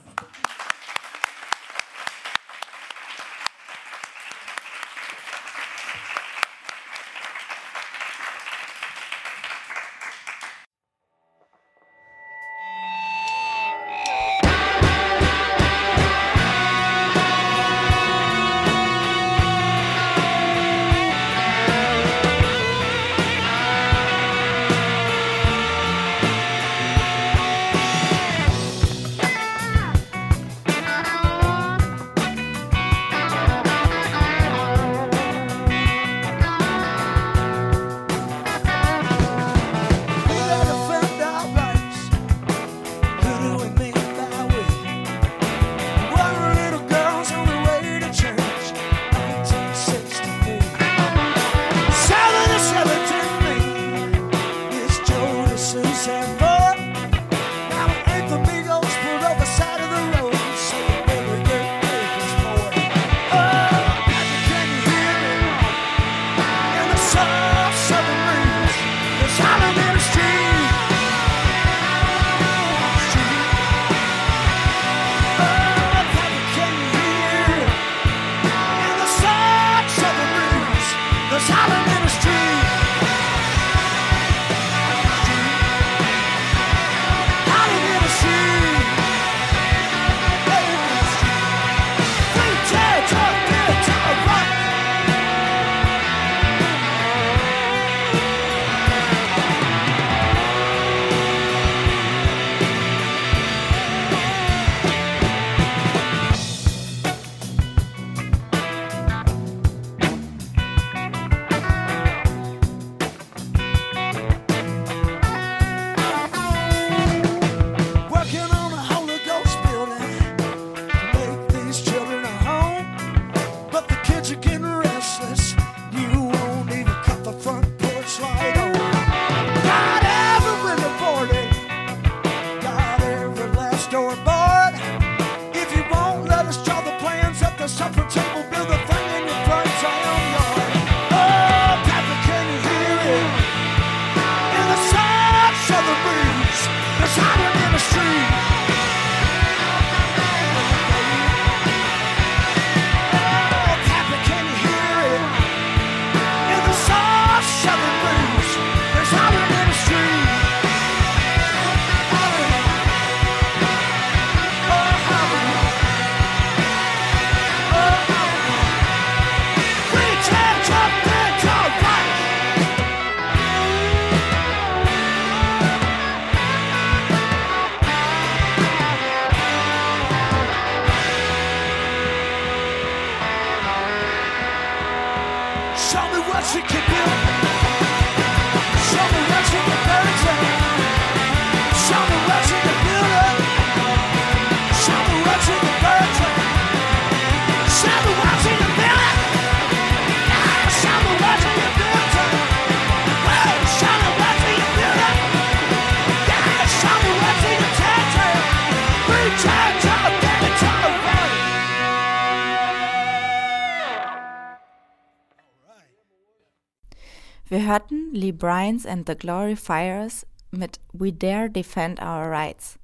S1: Bryans and the Glorifiers mit We Dare Defend Our Rights.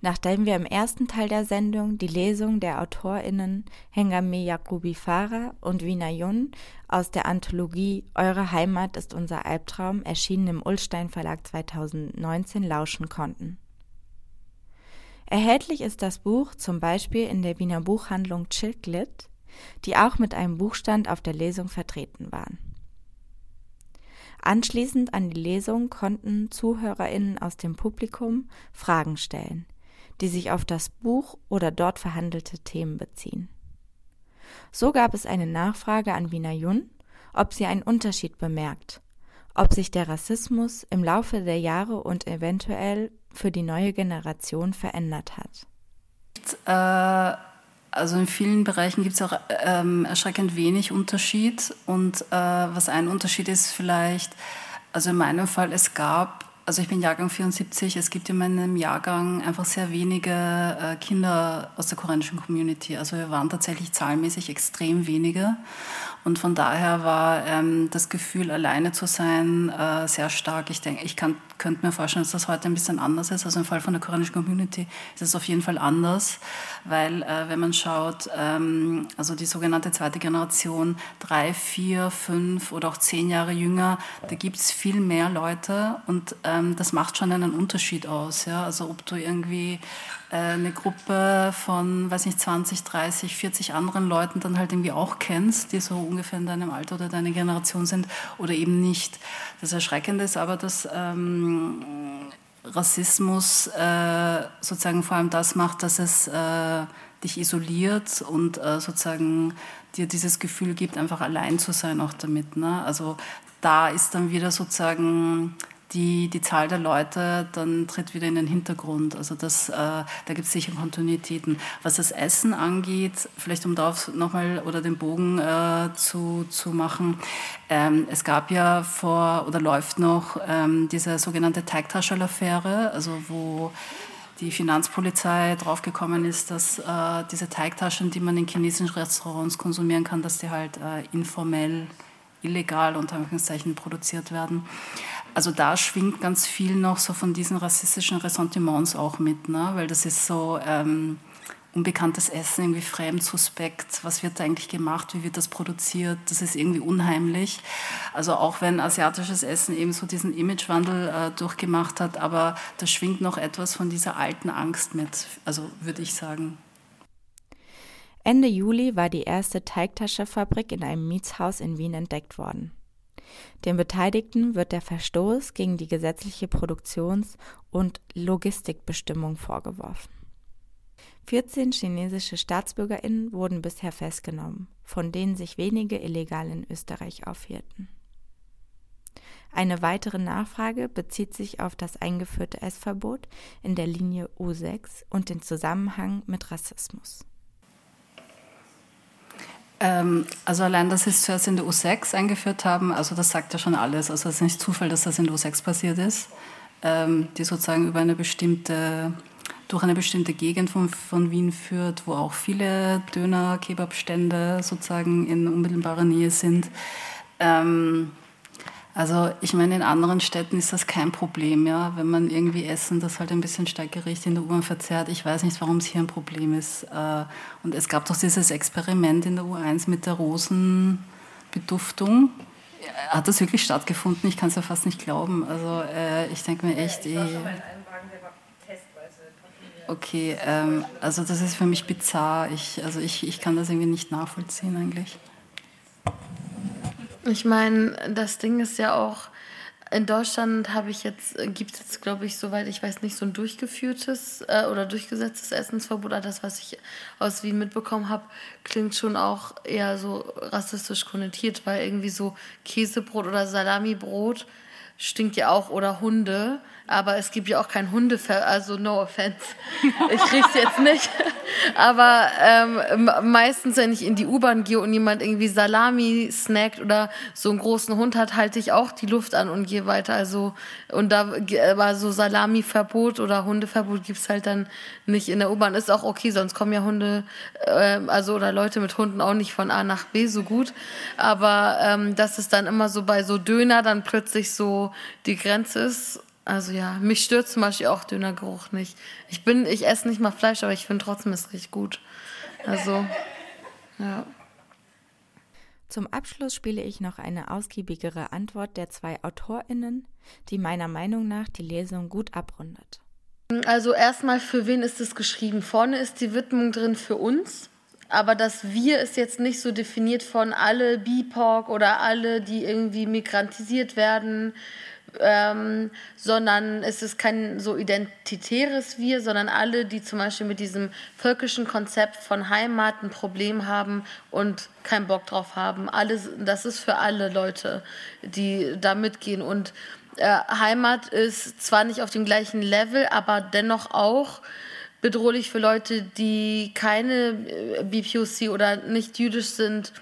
S1: Nachdem wir im ersten Teil der Sendung die Lesung der AutorInnen Hengame Yakubi Farah und Wina Yun aus der Anthologie Eure Heimat ist unser Albtraum, erschienen im Ullstein Verlag 2019, lauschen konnten. Erhältlich ist das Buch zum Beispiel in der Wiener Buchhandlung Chilklit, die auch mit einem Buchstand auf der Lesung vertreten waren. Anschließend an die Lesung konnten ZuhörerInnen aus dem Publikum Fragen stellen, die sich auf das Buch oder dort verhandelte Themen beziehen. So gab es eine Nachfrage an Wiener Jun, ob sie einen Unterschied bemerkt, ob sich der Rassismus im Laufe der Jahre und eventuell für die neue Generation verändert hat.
S4: Äh, also in vielen Bereichen gibt es auch ähm, erschreckend wenig Unterschied. Und äh, was ein Unterschied ist vielleicht, also in meinem Fall, es gab, also ich bin Jahrgang 74, es gibt in meinem Jahrgang einfach sehr wenige äh, Kinder aus der koreanischen Community. Also wir waren tatsächlich zahlenmäßig extrem wenige. Und von daher war ähm, das Gefühl, alleine zu sein, äh, sehr stark. Ich denke, ich kann, könnte mir vorstellen, dass das heute ein bisschen anders ist. Also im Fall von der koreanischen Community ist es auf jeden Fall anders, weil äh, wenn man schaut, ähm, also die sogenannte zweite Generation, drei, vier, fünf oder auch zehn Jahre jünger, da gibt es viel mehr Leute und ähm, das macht schon einen Unterschied aus. Ja? Also ob du irgendwie äh, eine Gruppe von, weiß nicht, 20, 30, 40 anderen Leuten dann halt irgendwie auch kennst, die so ungefähr in deinem Alter oder deiner Generation sind oder eben nicht. Das Erschreckende ist aber, dass ähm, Rassismus äh, sozusagen vor allem das macht, dass es äh, dich isoliert und äh, sozusagen dir dieses Gefühl gibt, einfach allein zu sein auch damit. Ne? Also da ist dann wieder sozusagen die, die Zahl der Leute dann tritt wieder in den Hintergrund. Also das, äh, da gibt es sicher Kontinuitäten. Was das Essen angeht, vielleicht um darauf nochmal oder den Bogen äh, zu, zu machen, ähm, es gab ja vor oder läuft noch ähm, diese sogenannte Teigtaschel-Affäre, also wo die Finanzpolizei draufgekommen ist, dass äh, diese Teigtaschen, die man in chinesischen Restaurants konsumieren kann, dass die halt äh, informell, illegal unter Anführungszeichen produziert werden also da schwingt ganz viel noch so von diesen rassistischen Ressentiments auch mit, ne? weil das ist so ähm, unbekanntes Essen, irgendwie fremd, suspekt, was wird da eigentlich gemacht, wie wird das produziert, das ist irgendwie unheimlich. Also auch wenn asiatisches Essen eben so diesen Imagewandel äh, durchgemacht hat, aber da schwingt noch etwas von dieser alten Angst mit, also würde ich sagen.
S1: Ende Juli war die erste Teigtaschefabrik in einem Mietshaus in Wien entdeckt worden. Den Beteiligten wird der Verstoß gegen die gesetzliche Produktions- und Logistikbestimmung vorgeworfen. 14 chinesische Staatsbürgerinnen wurden bisher festgenommen, von denen sich wenige illegal in Österreich aufhielten. Eine weitere Nachfrage bezieht sich auf das eingeführte Essverbot in der Linie U6 und den Zusammenhang mit Rassismus.
S4: Ähm, also allein, dass sie es zuerst in der U6 eingeführt haben, also das sagt ja schon alles. Also es ist nicht Zufall, dass das in der U6 passiert ist, ähm, die sozusagen über eine bestimmte, durch eine bestimmte Gegend von, von Wien führt, wo auch viele Döner-Kebab-Stände sozusagen in unmittelbarer Nähe sind. Ähm, also ich meine, in anderen Städten ist das kein Problem, ja, wenn man irgendwie Essen, das halt ein bisschen Steiggericht in der U-Bahn verzehrt. Ich weiß nicht, warum es hier ein Problem ist. Äh, und es gab doch dieses Experiment in der U1 mit der Rosenbeduftung. Hat das wirklich stattgefunden? Ich kann es ja fast nicht glauben. Also äh, ich denke mir echt, eh, Okay, ähm, also das ist für mich bizarr. Ich, also ich, ich kann das irgendwie nicht nachvollziehen eigentlich.
S3: Ich meine, das Ding ist ja auch, in Deutschland habe ich jetzt, gibt es jetzt, glaube ich, soweit ich weiß, nicht so ein durchgeführtes äh, oder durchgesetztes Essensverbot. Aber das, was ich aus Wien mitbekommen habe, klingt schon auch eher so rassistisch konnotiert, weil irgendwie so Käsebrot oder Salamibrot stinkt ja auch oder Hunde, aber es gibt ja auch kein Hundefer, also no offense. Ich krieg's jetzt nicht. (laughs) Aber ähm, meistens, wenn ich in die U-Bahn gehe und jemand irgendwie Salami snackt oder so einen großen Hund hat, halte ich auch die Luft an und gehe weiter. Also, und da war so Salami-Verbot oder Hundeverbot gibt's halt dann nicht in der U-Bahn. Ist auch okay, sonst kommen ja Hunde, äh, also oder Leute mit Hunden auch nicht von A nach B so gut. Aber ähm, dass es dann immer so bei so Döner dann plötzlich so die Grenze ist also ja, mich stört zum Beispiel auch Dönergeruch nicht. Ich bin, ich esse nicht mal Fleisch, aber ich finde trotzdem, es riecht gut. Also, ja.
S1: Zum Abschluss spiele ich noch eine ausgiebigere Antwort der zwei AutorInnen, die meiner Meinung nach die Lesung gut abrundet.
S3: Also erstmal, für wen ist es geschrieben? Vorne ist die Widmung drin für uns, aber das Wir ist jetzt nicht so definiert von alle BIPOC oder alle, die irgendwie migrantisiert werden ähm, sondern es ist kein so identitäres Wir, sondern alle, die zum Beispiel mit diesem völkischen Konzept von Heimat ein Problem haben und keinen Bock drauf haben. Alles, das ist für alle Leute, die da mitgehen. Und äh, Heimat ist zwar nicht auf dem gleichen Level, aber dennoch auch bedrohlich für Leute, die keine äh, BPOC oder nicht jüdisch sind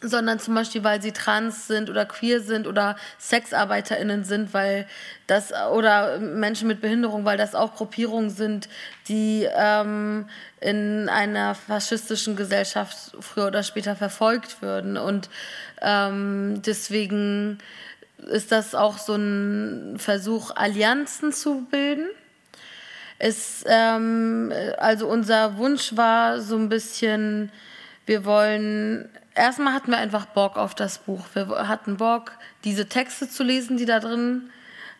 S3: sondern zum Beispiel, weil sie trans sind oder queer sind oder SexarbeiterInnen sind, weil das oder Menschen mit Behinderung, weil das auch Gruppierungen sind, die ähm, in einer faschistischen Gesellschaft früher oder später verfolgt würden. Und ähm, deswegen ist das auch so ein Versuch, Allianzen zu bilden. Es, ähm, also unser Wunsch war so ein bisschen, wir wollen erstmal hatten wir einfach Bock auf das Buch. Wir hatten Bock, diese Texte zu lesen, die da drin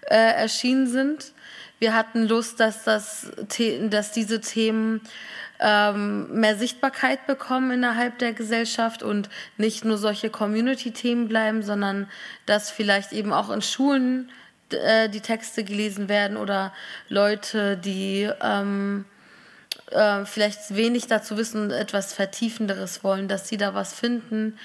S3: äh, erschienen sind. Wir hatten Lust, dass, das, dass diese Themen ähm, mehr Sichtbarkeit bekommen innerhalb der Gesellschaft und nicht nur solche Community-Themen bleiben, sondern dass vielleicht eben auch in Schulen äh, die Texte gelesen werden oder Leute, die ähm, äh, vielleicht wenig dazu wissen und etwas Vertiefenderes wollen, dass sie da was finden.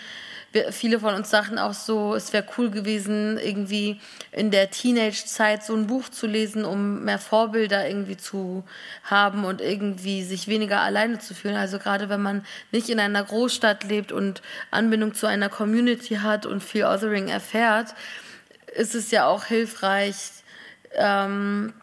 S3: Wir, viele von uns sagten auch so, es wäre cool gewesen, irgendwie in der Teenage-Zeit so ein Buch zu lesen, um mehr Vorbilder irgendwie zu haben und irgendwie sich weniger alleine zu fühlen. Also gerade wenn man nicht in einer Großstadt lebt und Anbindung zu einer Community hat und viel Othering erfährt, ist es ja auch hilfreich, ähm,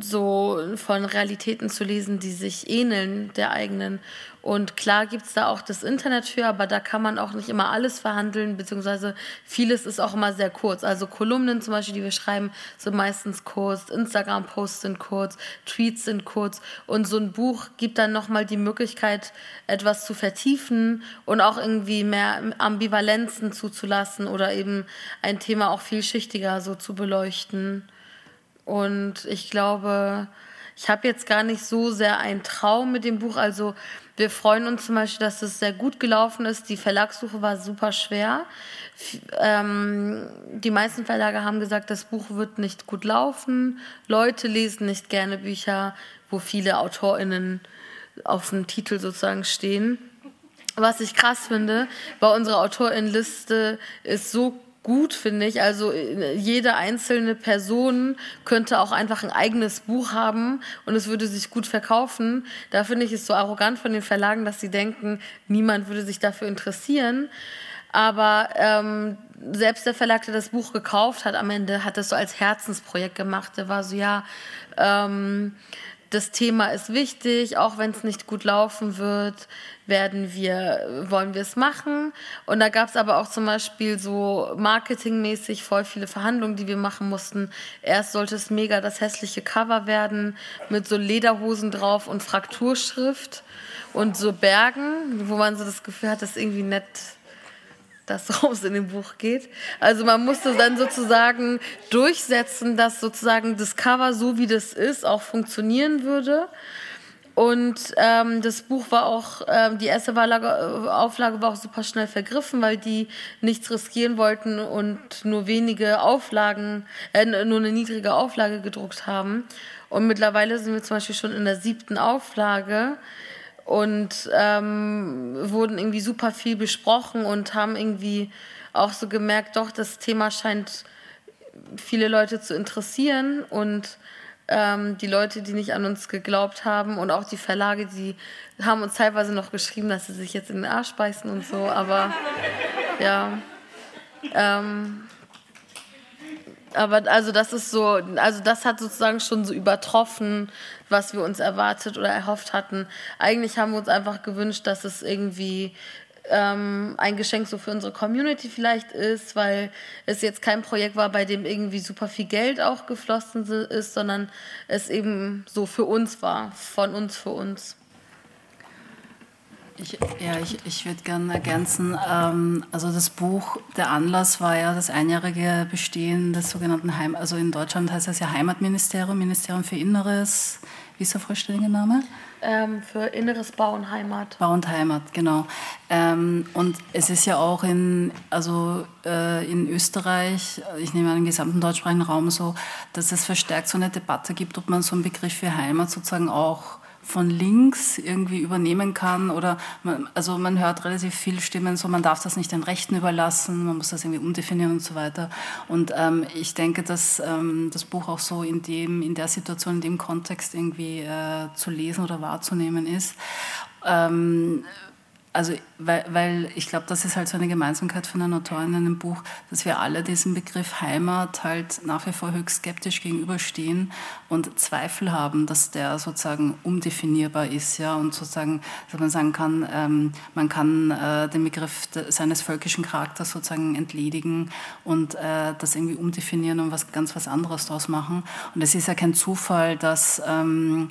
S3: so von Realitäten zu lesen, die sich ähneln der eigenen. Und klar gibt es da auch das Internet für, aber da kann man auch nicht immer alles verhandeln, beziehungsweise vieles ist auch immer sehr kurz. Also Kolumnen zum Beispiel, die wir schreiben, sind meistens kurz, Instagram-Posts sind kurz, Tweets sind kurz. Und so ein Buch gibt dann nochmal die Möglichkeit, etwas zu vertiefen und auch irgendwie mehr Ambivalenzen zuzulassen oder eben ein Thema auch vielschichtiger so zu beleuchten. Und ich glaube, ich habe jetzt gar nicht so sehr einen Traum mit dem Buch. Also wir freuen uns zum Beispiel, dass es sehr gut gelaufen ist. Die Verlagssuche war super schwer. Ähm, die meisten Verlage haben gesagt, das Buch wird nicht gut laufen. Leute lesen nicht gerne Bücher, wo viele AutorInnen auf dem Titel sozusagen stehen. Was ich krass finde, bei unserer AutorInnenliste ist so gut, finde ich. Also äh, jede einzelne Person könnte auch einfach ein eigenes Buch haben und es würde sich gut verkaufen. Da finde ich es so arrogant von den Verlagen, dass sie denken, niemand würde sich dafür interessieren. Aber ähm, selbst der Verlag, der das Buch gekauft hat, am Ende hat das so als Herzensprojekt gemacht. Der war so, ja, ähm, das Thema ist wichtig, auch wenn es nicht gut laufen wird, werden wir, wollen wir es machen. Und da gab es aber auch zum Beispiel so marketingmäßig voll viele Verhandlungen, die wir machen mussten. Erst sollte es mega das hässliche Cover werden mit so Lederhosen drauf und Frakturschrift und so Bergen, wo man so das Gefühl hat, das ist irgendwie nett das (laughs) raus in dem Buch geht. Also man musste dann sozusagen durchsetzen, dass sozusagen das Cover so wie das ist auch funktionieren würde. Und ähm, das Buch war auch, ähm, die erste Auflage, Auflage war auch super schnell vergriffen, weil die nichts riskieren wollten und nur wenige Auflagen, äh, nur eine niedrige Auflage gedruckt haben. Und mittlerweile sind wir zum Beispiel schon in der siebten Auflage und ähm, wurden irgendwie super viel besprochen und haben irgendwie auch so gemerkt, doch, das Thema scheint viele Leute zu interessieren und ähm, die Leute, die nicht an uns geglaubt haben und auch die Verlage, die haben uns teilweise noch geschrieben, dass sie sich jetzt in den Arsch beißen und so, aber ja. Ähm, aber also das ist so, also das hat sozusagen schon so übertroffen, was wir uns erwartet oder erhofft hatten. Eigentlich haben wir uns einfach gewünscht, dass es irgendwie ähm, ein Geschenk so für unsere Community vielleicht ist, weil es jetzt kein Projekt war, bei dem irgendwie super viel Geld auch geflossen ist, sondern es eben so für uns war, von uns für uns.
S4: Ich, ja, ich, ich würde gerne ergänzen, ähm, also das Buch, der Anlass war ja das einjährige Bestehen des sogenannten Heim, also in Deutschland heißt das ja Heimatministerium, Ministerium für Inneres, wie ist der vollständige Name?
S3: Ähm, für Inneres Bau und Heimat.
S4: Bau und Heimat, genau. Ähm, und es ist ja auch in, also äh, in Österreich, ich nehme an, im gesamten deutschsprachigen Raum so, dass es verstärkt so eine Debatte gibt, ob man so einen Begriff für Heimat sozusagen auch von links irgendwie übernehmen kann oder man, also man hört relativ viele Stimmen so, man darf das nicht den Rechten überlassen, man muss das irgendwie umdefinieren und so weiter. Und ähm, ich denke, dass ähm, das Buch auch so in dem, in der Situation, in dem Kontext irgendwie äh, zu lesen oder wahrzunehmen ist. Ähm, also, weil, weil ich glaube, das ist halt so eine Gemeinsamkeit von einer Autorin in einem Buch, dass wir alle diesem Begriff Heimat halt nach wie vor höchst skeptisch gegenüberstehen und Zweifel haben, dass der sozusagen umdefinierbar ist, ja, und sozusagen, dass man sagen kann, ähm, man kann äh, den Begriff seines völkischen Charakters sozusagen entledigen und äh, das irgendwie umdefinieren und was ganz was anderes daraus machen. Und es ist ja kein Zufall, dass ähm,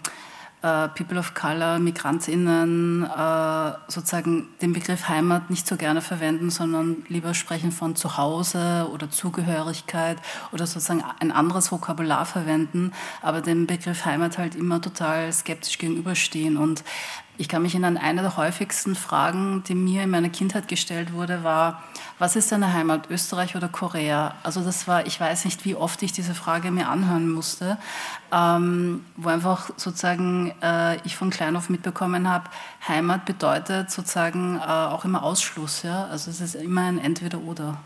S4: äh, People of Color, MigrantInnen äh, sozusagen den Begriff Heimat nicht so gerne verwenden, sondern lieber sprechen von Zuhause oder Zugehörigkeit oder sozusagen ein anderes Vokabular verwenden, aber dem Begriff Heimat halt immer total skeptisch gegenüberstehen. Und ich kann mich erinnern, eine der häufigsten Fragen, die mir in meiner Kindheit gestellt wurde, war, was ist deine Heimat, Österreich oder Korea? Also das war, ich weiß nicht, wie oft ich diese Frage mir anhören musste, ähm, wo einfach sozusagen äh, ich von klein auf mitbekommen habe, Heimat bedeutet sozusagen äh, auch immer Ausschluss. Ja? Also es ist immer ein Entweder-Oder.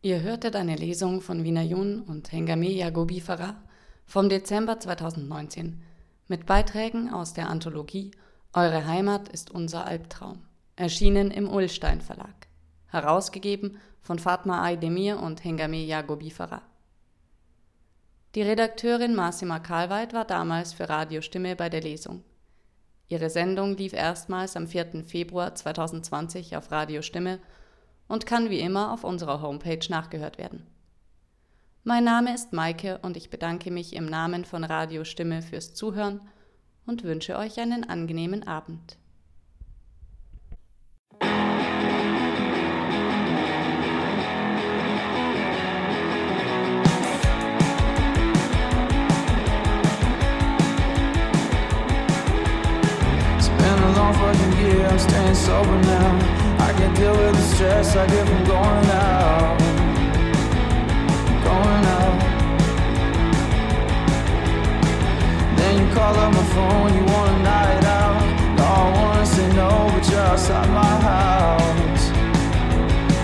S2: Ihr hörtet eine Lesung von Wiener Jun und Hengame Yagobi Farah vom Dezember 2019 mit Beiträgen aus der Anthologie Eure Heimat ist unser Albtraum, erschienen im Ullstein Verlag, herausgegeben von Fatma Aydemir und Hengame Yagobi Farah. Die Redakteurin Massima Karlweit war damals für Radiostimme bei der Lesung. Ihre Sendung lief erstmals am 4. Februar 2020 auf Radiostimme und kann wie immer auf unserer Homepage nachgehört werden. Mein Name ist Maike und ich bedanke mich im Namen von Radio Stimme fürs Zuhören und wünsche euch einen angenehmen Abend. Staying sober now. I can't deal with the stress I get from going out. Call up my phone, you want a night out. No, I wanna say no, but you're outside my house.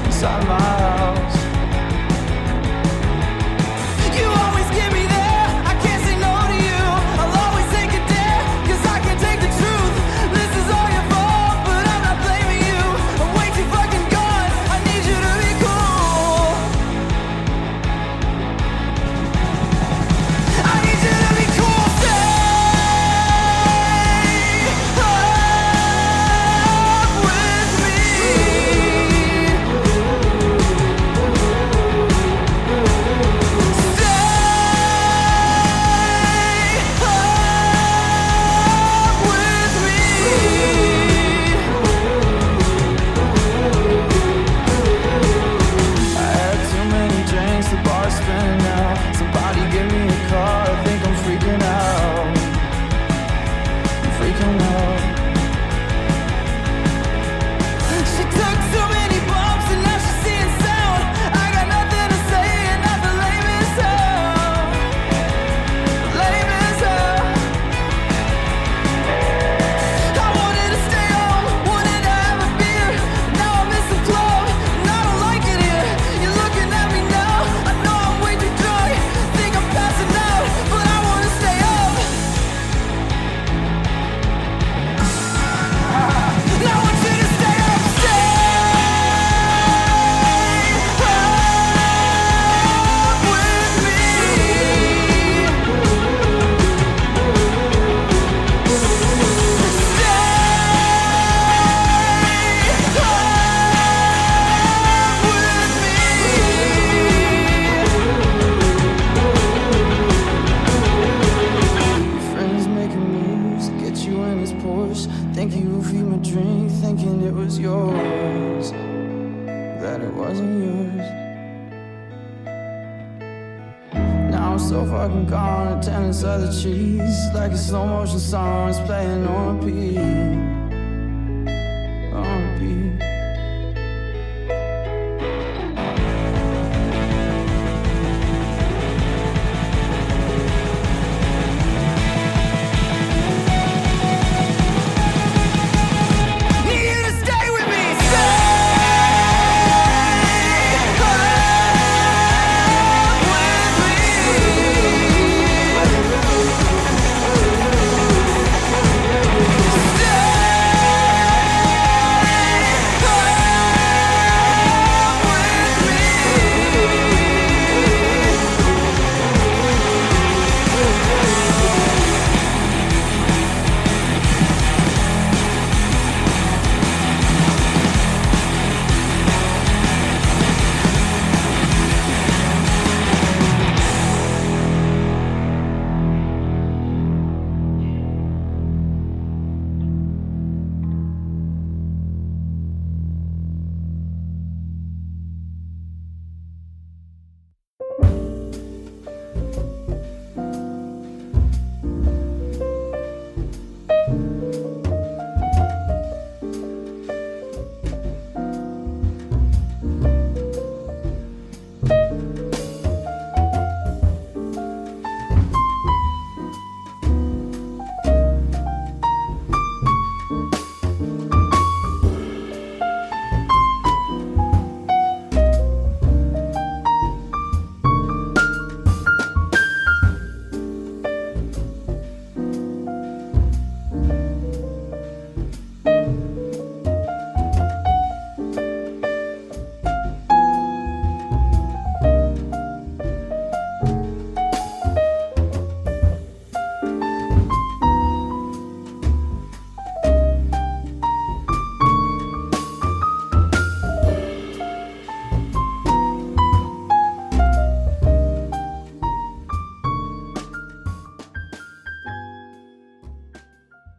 S2: Inside my house.